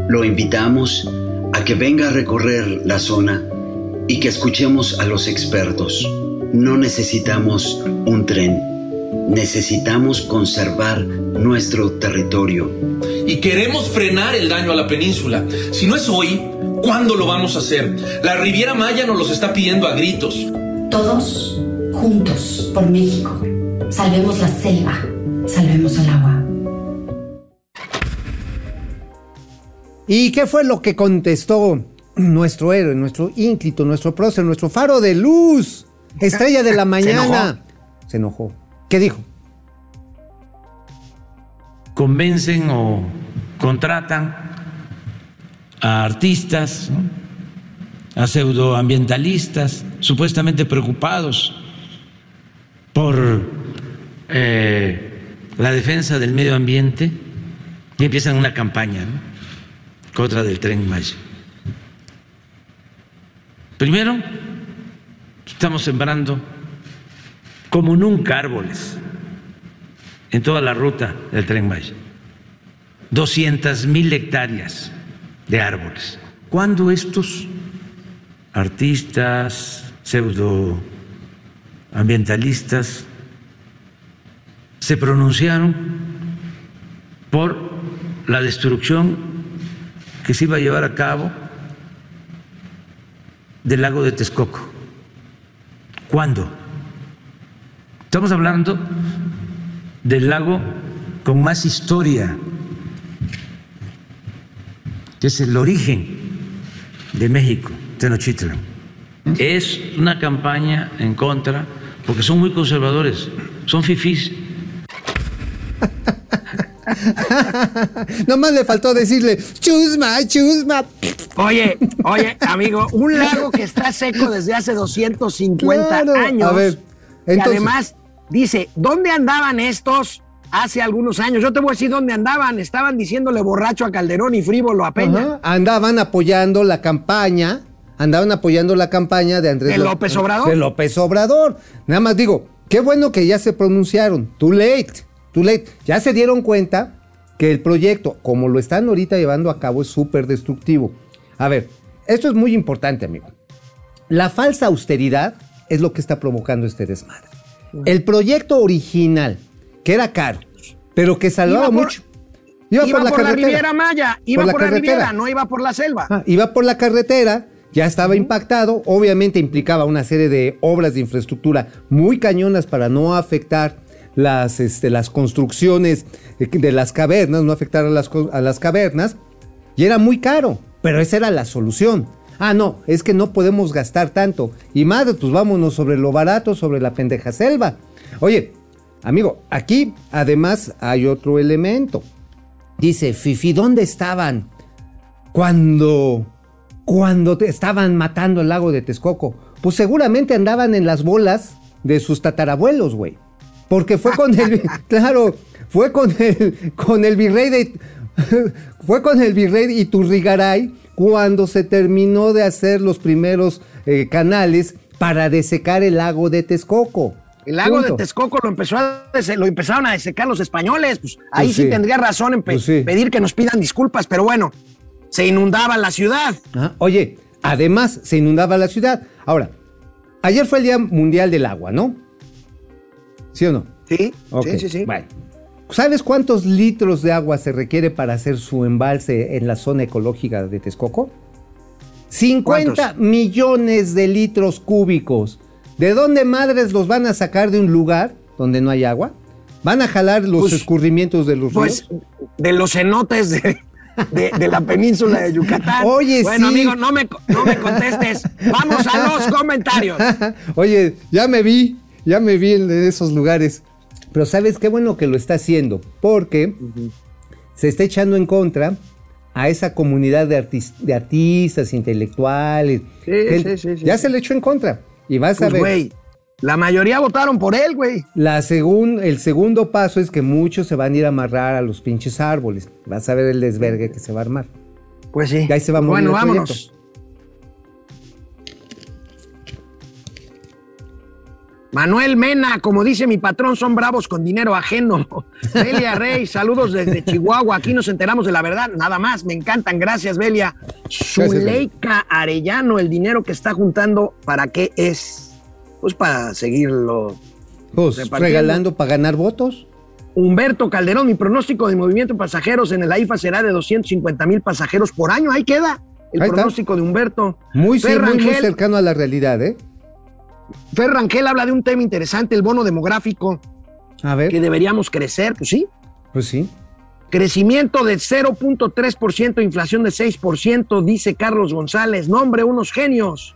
Lo invitamos a que venga a recorrer la zona y que escuchemos a los expertos. No necesitamos un tren, necesitamos conservar nuestro territorio. Y queremos frenar el daño a la península. Si no es hoy, ¿cuándo lo vamos a hacer? La Riviera Maya nos los está pidiendo a gritos. Todos juntos por México. Salvemos la selva. Salvemos el agua. ¿Y qué fue lo que contestó nuestro héroe, nuestro ínclito, nuestro prócer, nuestro faro de luz, estrella de la mañana? Se enojó. ¿Qué dijo? convencen o contratan a artistas, ¿no? a pseudoambientalistas, supuestamente preocupados por eh, la defensa del medio ambiente y empiezan una campaña ¿no? contra del tren Maya. Primero, estamos sembrando como nunca árboles en toda la ruta del tren Maya. 200 mil hectáreas de árboles. Cuando estos artistas, pseudoambientalistas, se pronunciaron por la destrucción que se iba a llevar a cabo del lago de Texcoco. ¿Cuándo? Estamos hablando del lago con más historia, que es el origen de México, Tenochtitlan. Es una campaña en contra, porque son muy conservadores, son fifís. Nomás le faltó decirle, chusma, chusma. Oye, oye, amigo, un lago que está seco desde hace 250 Claro. años. A ver, y entonces- además dice, ¿dónde andaban estos hace algunos años? Yo te voy a decir dónde andaban. Estaban diciéndole borracho a Calderón y frívolo a Peña. Ajá, Andaban apoyando la campaña, andaban apoyando la campaña de Andrés ¿De Ló- López Obrador? De López Obrador. Nada más digo, qué bueno que ya se pronunciaron. Too late, too late. Ya se dieron cuenta que el proyecto, como lo están ahorita llevando a cabo, es súper destructivo. A ver, esto es muy importante, amigo. La falsa austeridad es lo que está provocando este desmadre. El proyecto original, que era caro, pero que salvaba Iba por- mucho. Iba, por la carretera. Riviera Maya, iba Por por, la la, carretera. Riviera, no iba por la selva. Ah, iba por la carretera, ya estaba impactado, obviamente implicaba una serie de obras de infraestructura muy cañonas para no afectar las, este, las construcciones de, las cavernas, no afectar a las, a las cavernas, y era muy caro, pero esa era la solución. Ah, no, es que no podemos gastar tanto. Y madre, pues vámonos sobre lo barato, sobre la pendeja selva. Oye, amigo, aquí además hay otro elemento. Dice, Fifi, ¿dónde estaban cuando, cuando te estaban matando el lago de Texcoco? Pues seguramente andaban en las bolas de sus tatarabuelos, güey. Porque fue con el, claro, fue con el, con el virrey de, fue con el virrey Iturrigaray cuando se terminó de hacer los primeros eh, canales para desecar el lago de Texcoco. El lago Punto. de Texcoco lo, empezó a lo empezaron a desecar los españoles. Pues ahí Pues sí. sí. tendría razón en pe- Pues sí. pedir que nos pidan disculpas, pero bueno, se inundaba la ciudad. Oye, además se inundaba la ciudad. Ahora, ayer fue el Día Mundial del Agua, ¿no? ¿Sí o no? Sí, Ok, sí, sí, sí. Bueno. ¿Sabes cuántos litros de agua se requiere para hacer su embalse en la zona ecológica de Texcoco? 50 ¿Cuántos? millones de litros cúbicos. ¿De dónde madres los van a sacar de un lugar donde no hay agua? ¿Van a jalar los Pues- escurrimientos de los Pues ríos? de los cenotes de, de- de la península de Yucatán. Oye, bueno, sí. amigo, no me, no me contestes. Vamos a los comentarios. Oye, ya me vi, ya me vi en esos lugares. Pero sabes qué bueno que lo está haciendo, porque se está echando en contra a esa comunidad de, artis- de artistas, intelectuales. Sí, sí, sí, ya se le echó en contra. Y vas a Pues, ver. güey, la mayoría votaron por él, güey. La segun- el segundo paso es que muchos se van a ir a amarrar a los pinches árboles. Vas a ver el desvergue que se va a armar. Pues sí. Y ahí se va a morir Bueno, vámonos. Manuel Mena, como dice mi patrón, son bravos con dinero ajeno. Belia Rey, saludos desde Chihuahua. Aquí nos enteramos de la verdad. Nada más, me encantan. Gracias, Belia. Zuleika Arellano, el dinero que está juntando, ¿para qué es? Pues para seguirlo. Pues regalando para ganar votos. Humberto Calderón, mi pronóstico de movimiento de pasajeros en el AIFA será de 250 mil pasajeros por año. Ahí queda el Ahí está. pronóstico de Humberto. Muy, sí, muy, cercano a la realidad, ¿eh? Fer Rangel habla de un tema interesante, el bono demográfico, A ver. que deberíamos crecer, pues sí. Pues sí. Crecimiento de 0.3%, inflación de 6%, dice Carlos González. Nombre, unos genios.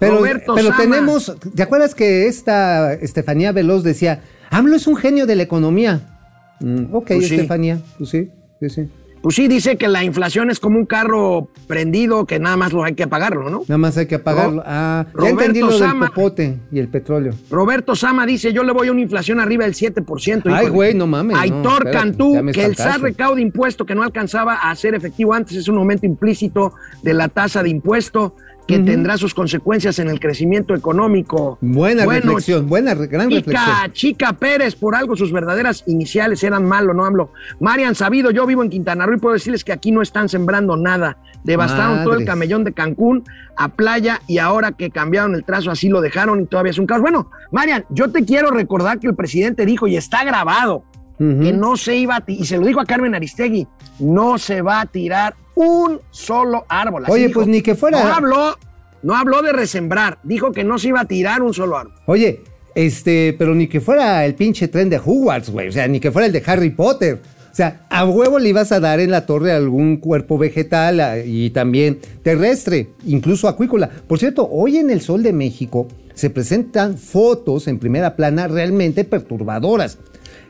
Pero, Roberto pero Sama. tenemos, ¿te acuerdas que esta Estefanía Veloz decía, AMLO es un genio de la economía? Mm, ok, Pues sí. Estefanía, pues sí, sí, sí. Pues sí, dice que la inflación es como un carro prendido que nada más lo hay que apagarlo, ¿no? Nada más hay que apagarlo. Ah, ya Roberto entendí lo del Sama. popote y el petróleo. Roberto Sama dice, yo le voy a una inflación arriba del 7%. Ay, güey, no mames, no, Aitor espérate, Cantú, que el. SAT recaude impuesto que no alcanzaba a ser efectivo antes es un aumento implícito de la tasa de impuesto que tendrá sus consecuencias en el crecimiento económico. Buena Bueno, reflexión, buena, gran reflexión. Chica, Chica Pérez, por algo sus verdaderas iniciales eran malo, no hablo. Marian Sabido, yo vivo en Quintana Roo y puedo decirles que aquí no están sembrando nada. Devastaron todo el camellón de Cancún a playa y ahora que cambiaron el trazo así lo dejaron y todavía es un caos. Bueno, Marian, yo te quiero recordar que el presidente dijo y está grabado que no se iba a y se lo dijo a Carmen Aristegui, no se va a tirar un solo árbol. Así Oye, dijo. pues ni que fuera- No habló, no habló de resembrar, dijo que no se iba a tirar un solo árbol. Oye, este, pero ni que fuera el pinche tren de Hogwarts, güey. O sea, ni que fuera el de Harry Potter. O sea, a huevo le ibas a dar en la torre algún cuerpo vegetal a- y también terrestre, incluso acuícola. Por cierto, hoy en el Sol de México se presentan fotos en primera plana realmente perturbadoras.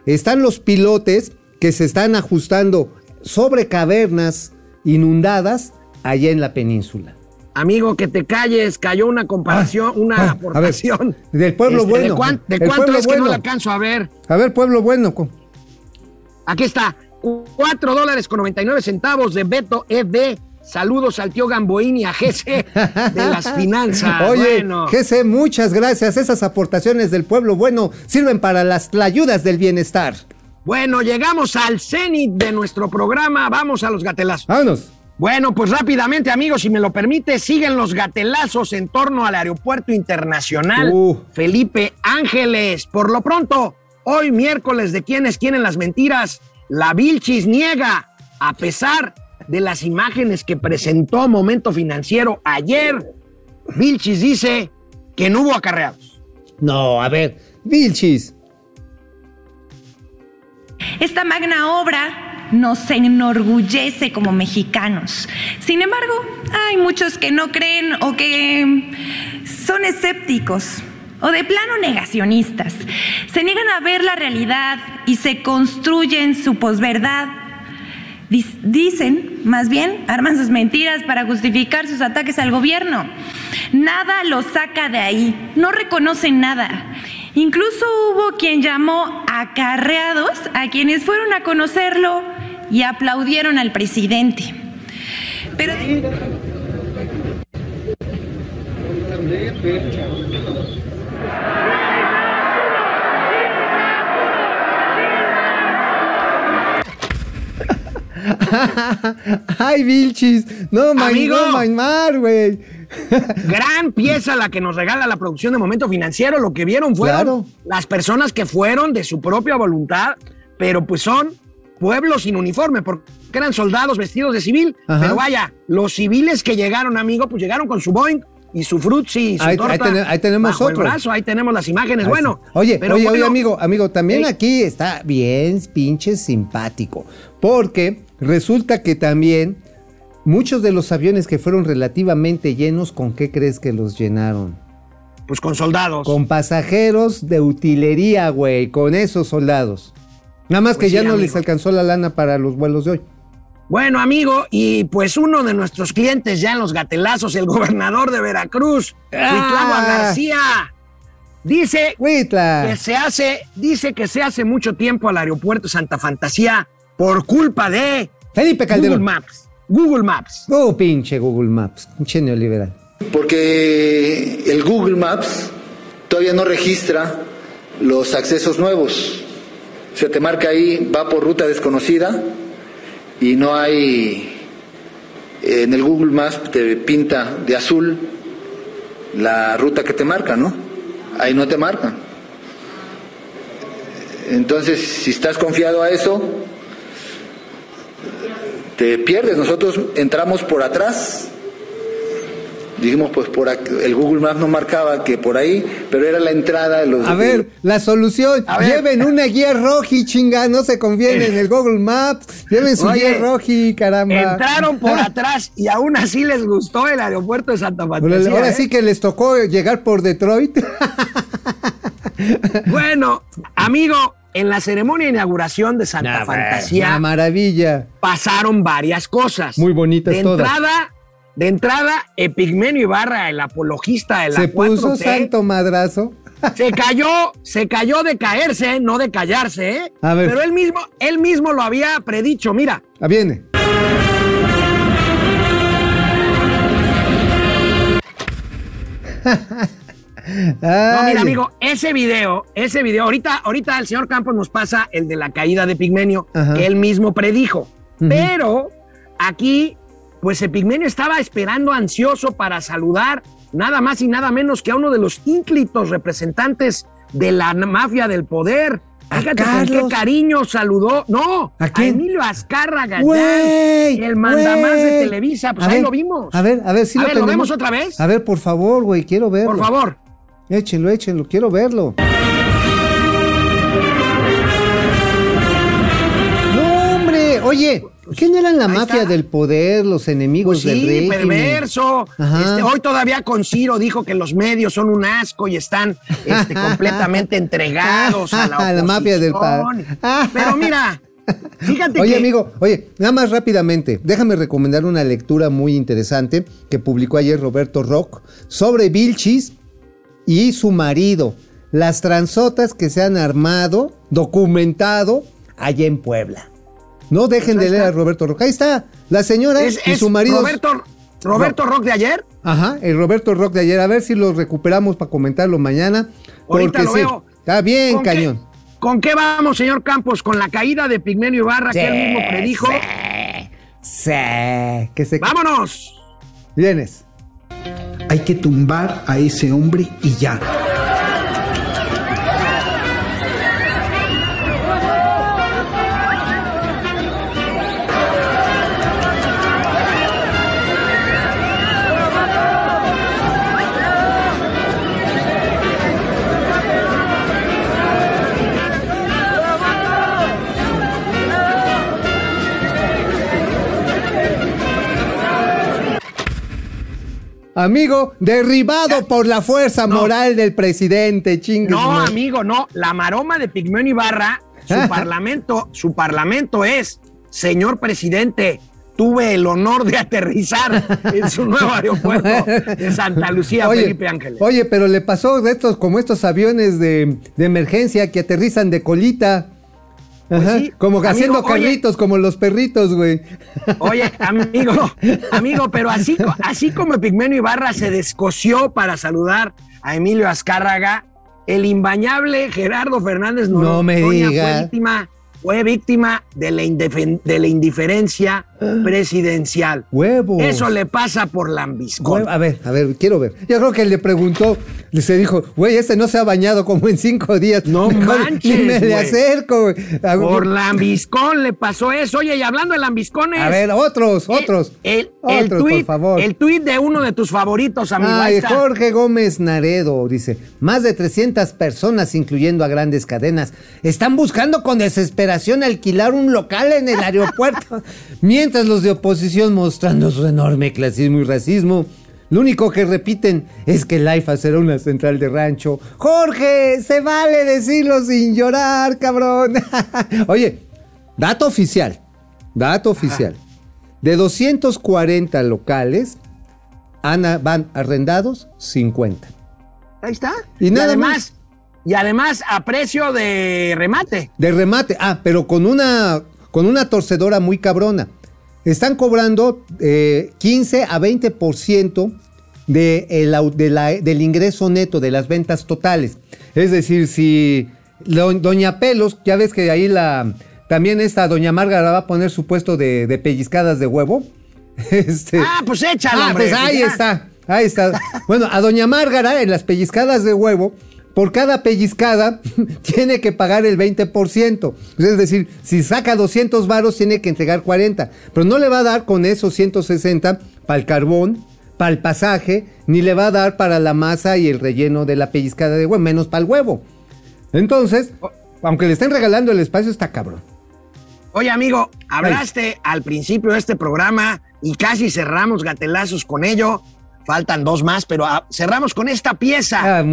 Están los pilotes que se están ajustando sobre cavernas inundadas allá en la península. Amigo, que te calles, cayó una comparación, una ah, a ver, aportación. del pueblo Este, bueno, ¿De, cuán- de cuánto es que no la alcanzo a ver? A ver, pueblo bueno. Aquí está, 4 dólares con 99 centavos de Beto ED. Saludos al tío Gamboini, a GC de las finanzas. Oye, bueno. GC, muchas gracias. Esas aportaciones del pueblo bueno sirven para las ayudas del bienestar. Bueno, llegamos al cenit de nuestro programa. Vamos a los gatelazos. Vámonos. Bueno, pues rápidamente, amigos, si me lo permite, siguen los gatelazos en torno al Aeropuerto Internacional Uh. Felipe Ángeles. Por lo pronto, hoy miércoles de quienes quieren las mentiras, la Vilchis niega, a pesar de las imágenes que presentó Momento Financiero ayer. Vilchis dice que no hubo acarreados. No, a ver, Vilchis. Esta magna obra nos enorgullece como mexicanos. Sin embargo, hay muchos que no creen o que son escépticos o de plano negacionistas. Se niegan a ver la realidad y se construyen su posverdad. Dicen, más bien, arman sus mentiras para justificar sus ataques al gobierno. Nada los saca de ahí, no reconocen nada. Incluso hubo quien llamó acarreados a quienes fueron a conocerlo y aplaudieron al presidente. Pero Ay, Vilchis. No, man, Amigo. no, Maymar, güey. Gran pieza la que nos regala la producción de Momento Financiero. Lo que vieron fueron Claro. las personas que fueron de su propia voluntad, pero pues son pueblos sin uniforme, porque eran soldados vestidos de civil. Ajá. Pero vaya, los civiles que llegaron, amigo, pues llegaron con su Boeing y su frutzi y su Ahí- torta ahí tene- ahí tenemos bajo el otro. brazo. Ahí tenemos las imágenes. Bueno, Oye, pero oye, bueno, oye, amigo, amigo, también Sí. aquí está bien pinche simpático. Porque resulta que también muchos de los aviones que fueron relativamente llenos, ¿con qué crees que los llenaron? Pues con soldados. Con pasajeros de utilería, güey, con esos soldados. Nada más Pues que ya sí, no amigo. les alcanzó la lana para los vuelos de hoy. Bueno, amigo, y pues uno de nuestros clientes ya en los gatelazos, el gobernador de Veracruz, Ah. García, dice Huitla. que se hace, dice que se hace mucho tiempo al aeropuerto Santa Fantasía por culpa de Felipe Calderón. Google Maps. Google Maps. Oh, pinche Google Maps, pinche neoliberal. Porque el Google Maps todavía no registra los accesos nuevos. Se te marca ahí, va por ruta desconocida y no hay, en el Google Maps te pinta de azul la ruta que te marca, ¿no? Ahí no te marca. Entonces, si estás confiado a eso, te pierdes. Nosotros entramos por atrás. Dijimos, pues por aquí, el Google Maps nos marcaba que por ahí, pero era la entrada de los. A ver, la solución, A ver. lleven una guía roji, chinga, no se confíen en el Google Maps, lleven su Oye, guía roji, caramba. Entraron por atrás y aún así les gustó el aeropuerto de Santa Fantasía. ahora ¿eh? sí que les tocó llegar por Detroit. Bueno, amigo, en la ceremonia de inauguración de Santa Una Fantasía maravilla. pasaron varias cosas. Muy bonitas de todas. Entrada, de entrada, Epigmenio Ibarra, el apologista de la Se puso 4T, santo madrazo. se cayó, se cayó de caerse, no de callarse, ¿eh? A ver. Pero él mismo, él mismo lo había predicho, mira. Ah, viene. No, mira, amigo, ese video, ese video, ahorita, ahorita el señor Campos nos pasa el de la caída de Pigmenio, Ajá. que él mismo predijo. Pero aquí, pues Epigmenio estaba esperando ansioso para saludar nada más y nada menos que a uno de los ínclitos representantes de la mafia del poder. ¿A Fíjate con qué cariño saludó. No, ¿A quién? Emilio Azcárraga, Güey, el mandamás de. Televisa. Pues A ahí ver, lo vimos. A ver, a ver si A lo ver, ¿lo vemos otra vez? A ver, por favor, güey, quiero verlo. Por favor. Échenlo, échenlo, quiero verlo. No Oye, ¿qué no eran la Ahí mafia está. del poder, los enemigos Pues del sí, régimen? perverso. Este, hoy todavía con Ciro dijo que los medios son un asco y están este, completamente entregados a la, La mafia del oposición. pa- Pero mira, fíjate Oye, que amigo, oye, nada más rápidamente, déjame recomendar una lectura muy interesante que publicó ayer Roberto Rock sobre Vilchis y su marido, las transotas que se han armado, documentado allá en Puebla. No dejen de leer a Roberto Rock. Ahí está, la señora es, y su marido. Roberto, Roberto Rock de ayer. Ajá, el Roberto Rock de ayer. A ver si lo recuperamos para comentarlo mañana. Ahorita Porque lo sí, veo. está bien, ¿Con qué- cañón. ¿Con qué vamos, señor Campos? ¿Con la caída de Pigmenio Ibarra que él mismo predijo? Sí, que se... ¡Vámonos! Vienes. Hay que tumbar a ese hombre y ya. Amigo, derribado por la fuerza moral del presidente, chingue. No, amigo, no. La maroma de Pigmenio Ibarra, su parlamento, su parlamento es, señor presidente, tuve el honor de aterrizar en su nuevo aeropuerto de Santa Lucía, Oye, Felipe Ángeles. Oye, pero le pasó de estos, como estos aviones de, de emergencia que aterrizan de colita. Ajá, Pues sí, como amigo, haciendo oye. carritos, como los perritos, güey. Oye, amigo, amigo, pero así, así como Pigmenio Ibarra se descoció para saludar a Emilio Azcárraga, el imbañable Gerardo Fernández No me fue diga. víctima, fue víctima de la, de la indiferencia presidencial. Huevos. Eso le pasa por lambiscón. A ver, a ver, quiero ver. Yo creo que le preguntó, le se dijo, güey, este no se ha bañado como en cinco días. No Mejor manches, Ni me le acerco, güey. Por lambiscón le pasó eso. Oye, y hablando de lambiscones. A ver, otros, otros. El, el Otros, por favor. el tuit de uno de tus favoritos, amigo. Ay. Jorge Gómez Naredo dice, más de 300 personas, incluyendo a grandes cadenas, están buscando con desesperación alquilar un local en el aeropuerto, mientras los de oposición mostrando su enorme clasismo y racismo. Lo único que repiten es que el IFA será una central de rancho. Jorge, se vale decirlo sin llorar, cabrón. Oye, dato oficial, dato oficial. De 240 locales, Ana, van arrendados 50. Ahí está. Y nada además, más. Y además a precio de remate. De remate. Ah, pero con una, con una torcedora muy cabrona. Están cobrando eh, 15 a 20% de el au- de la- del ingreso neto de las ventas totales. Es decir, si lo- Doña Pelos, ya ves que ahí la. También esta Doña Márgara va a poner su puesto de, de pellizcadas de huevo. Este, Ah, pues échalo, Ah, pues ahí ya. está, ahí está. Bueno, a doña Márgara en las pellizcadas de huevo, por cada pellizcada tiene que pagar el 20%. Es decir, si saca 200 varos tiene que entregar 40, pero no le va a dar con esos 160 para el carbón, para el pasaje, ni le va a dar para la masa y el relleno de la pellizcada de huevo, menos para el huevo. Entonces, aunque le estén regalando el espacio, está cabrón. Oye, amigo, hablaste al principio de este programa y casi cerramos gatelazos con ello. Faltan dos más, pero cerramos con esta pieza. Ah,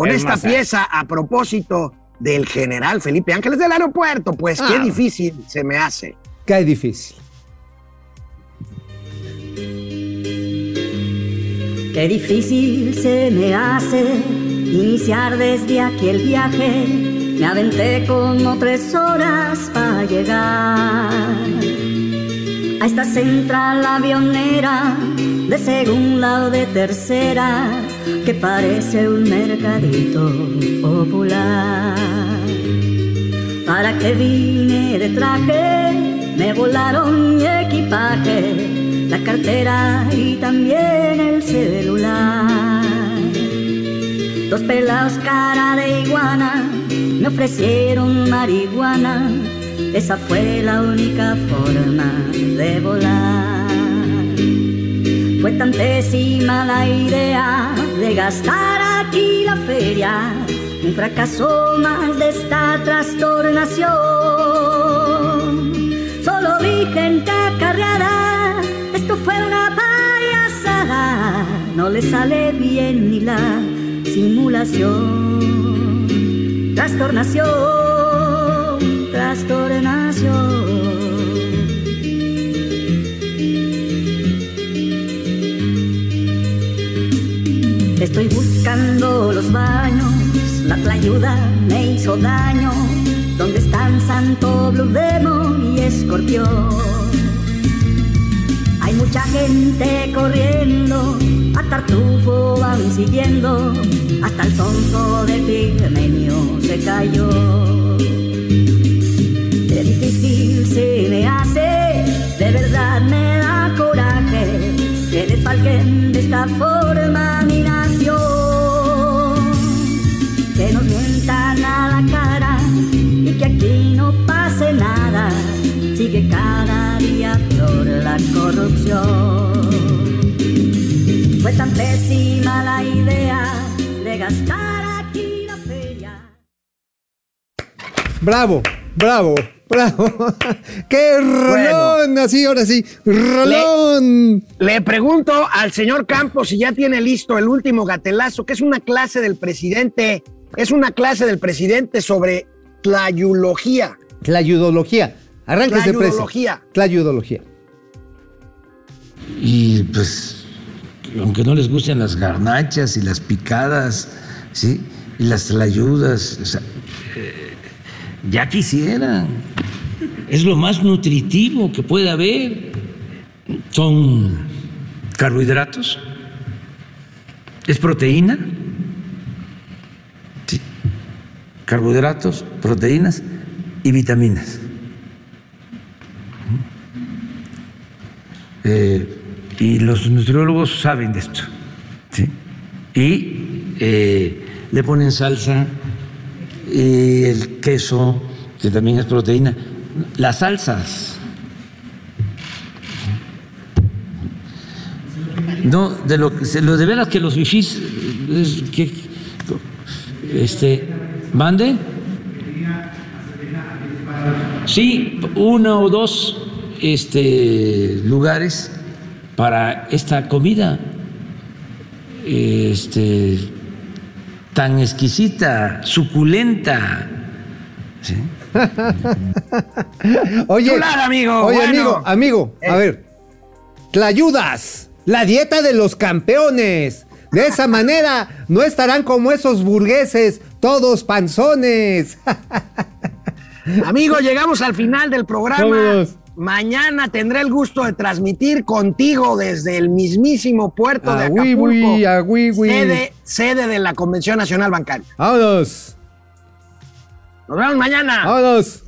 con esta hermosa. pieza a propósito del general Felipe Ángeles del aeropuerto. Pues qué Ah. difícil se me hace. Qué difícil. Qué difícil se me hace iniciar desde aquí el viaje. Me aventé como tres horas para llegar a esta central avionera de segunda o de tercera que parece un mercadito popular. ¿Para qué vine de traje? Me volaron mi equipaje, la cartera y también el celular. Dos pelados cara de iguana me ofrecieron marihuana, esa fue la única forma de volar. Fue tan pésima la idea de gastar aquí la feria, un fracaso más de esta trastornación. Solo vi gente acarreada, esto fue una payasada, no le sale bien ni la simulación, trastornación trastornación. Estoy buscando los baños, la playuda me hizo daño. ¿Dónde están Santo Blue Demon y Escorpión? Hay mucha gente corriendo, a Tartufo van siguiendo, hasta el sonso de Pigmenio se cayó. Me da coraje que desfalquen de esta forma mi nación, que nos mientan a la cara y que aquí no pase nada, sigue cada día peor la corrupción. Fue tan pésima la idea de gastar aquí la feria. Bravo, bravo, bravo. ¡Qué rolón! Así, ahora sí. ¡Rolón! Le pregunto al señor Campos si ya tiene listo el último gatelazo, que es una clase del presidente, es una clase del presidente sobre tlayulogía. Tlayudología. Arránquese preso. Tlayudología. Tlayudología. Y pues, aunque no les gusten las garnachas y las picadas, ¿sí? Y las tlayudas, o sea, eh, ya quisieran. Es lo más nutritivo que puede haber. Son carbohidratos, es proteína, carbohidratos, proteínas y vitaminas. Eh, y los nutriólogos saben de esto. Y eh, le ponen salsa y el queso, que también es proteína. Las salsas. No, de lo, que- lo de veras que los fifís, es que, este, mande. Sí, uno o dos este, lugares para esta comida este, tan exquisita, suculenta. ¿sí? Oye, Chulada, amigo, Oye, bueno. amigo, amigo, a Eh. ver. Tlayudas, la dieta de los campeones. De esa manera no estarán como esos burgueses, todos panzones. Amigo, llegamos al final del programa. Vámonos. Mañana tendré el gusto de transmitir contigo desde el mismísimo puerto de Acapulco. Sede, sede de la Convención Nacional Bancaria. Vámonos. Nos vemos mañana. ¡Vámonos!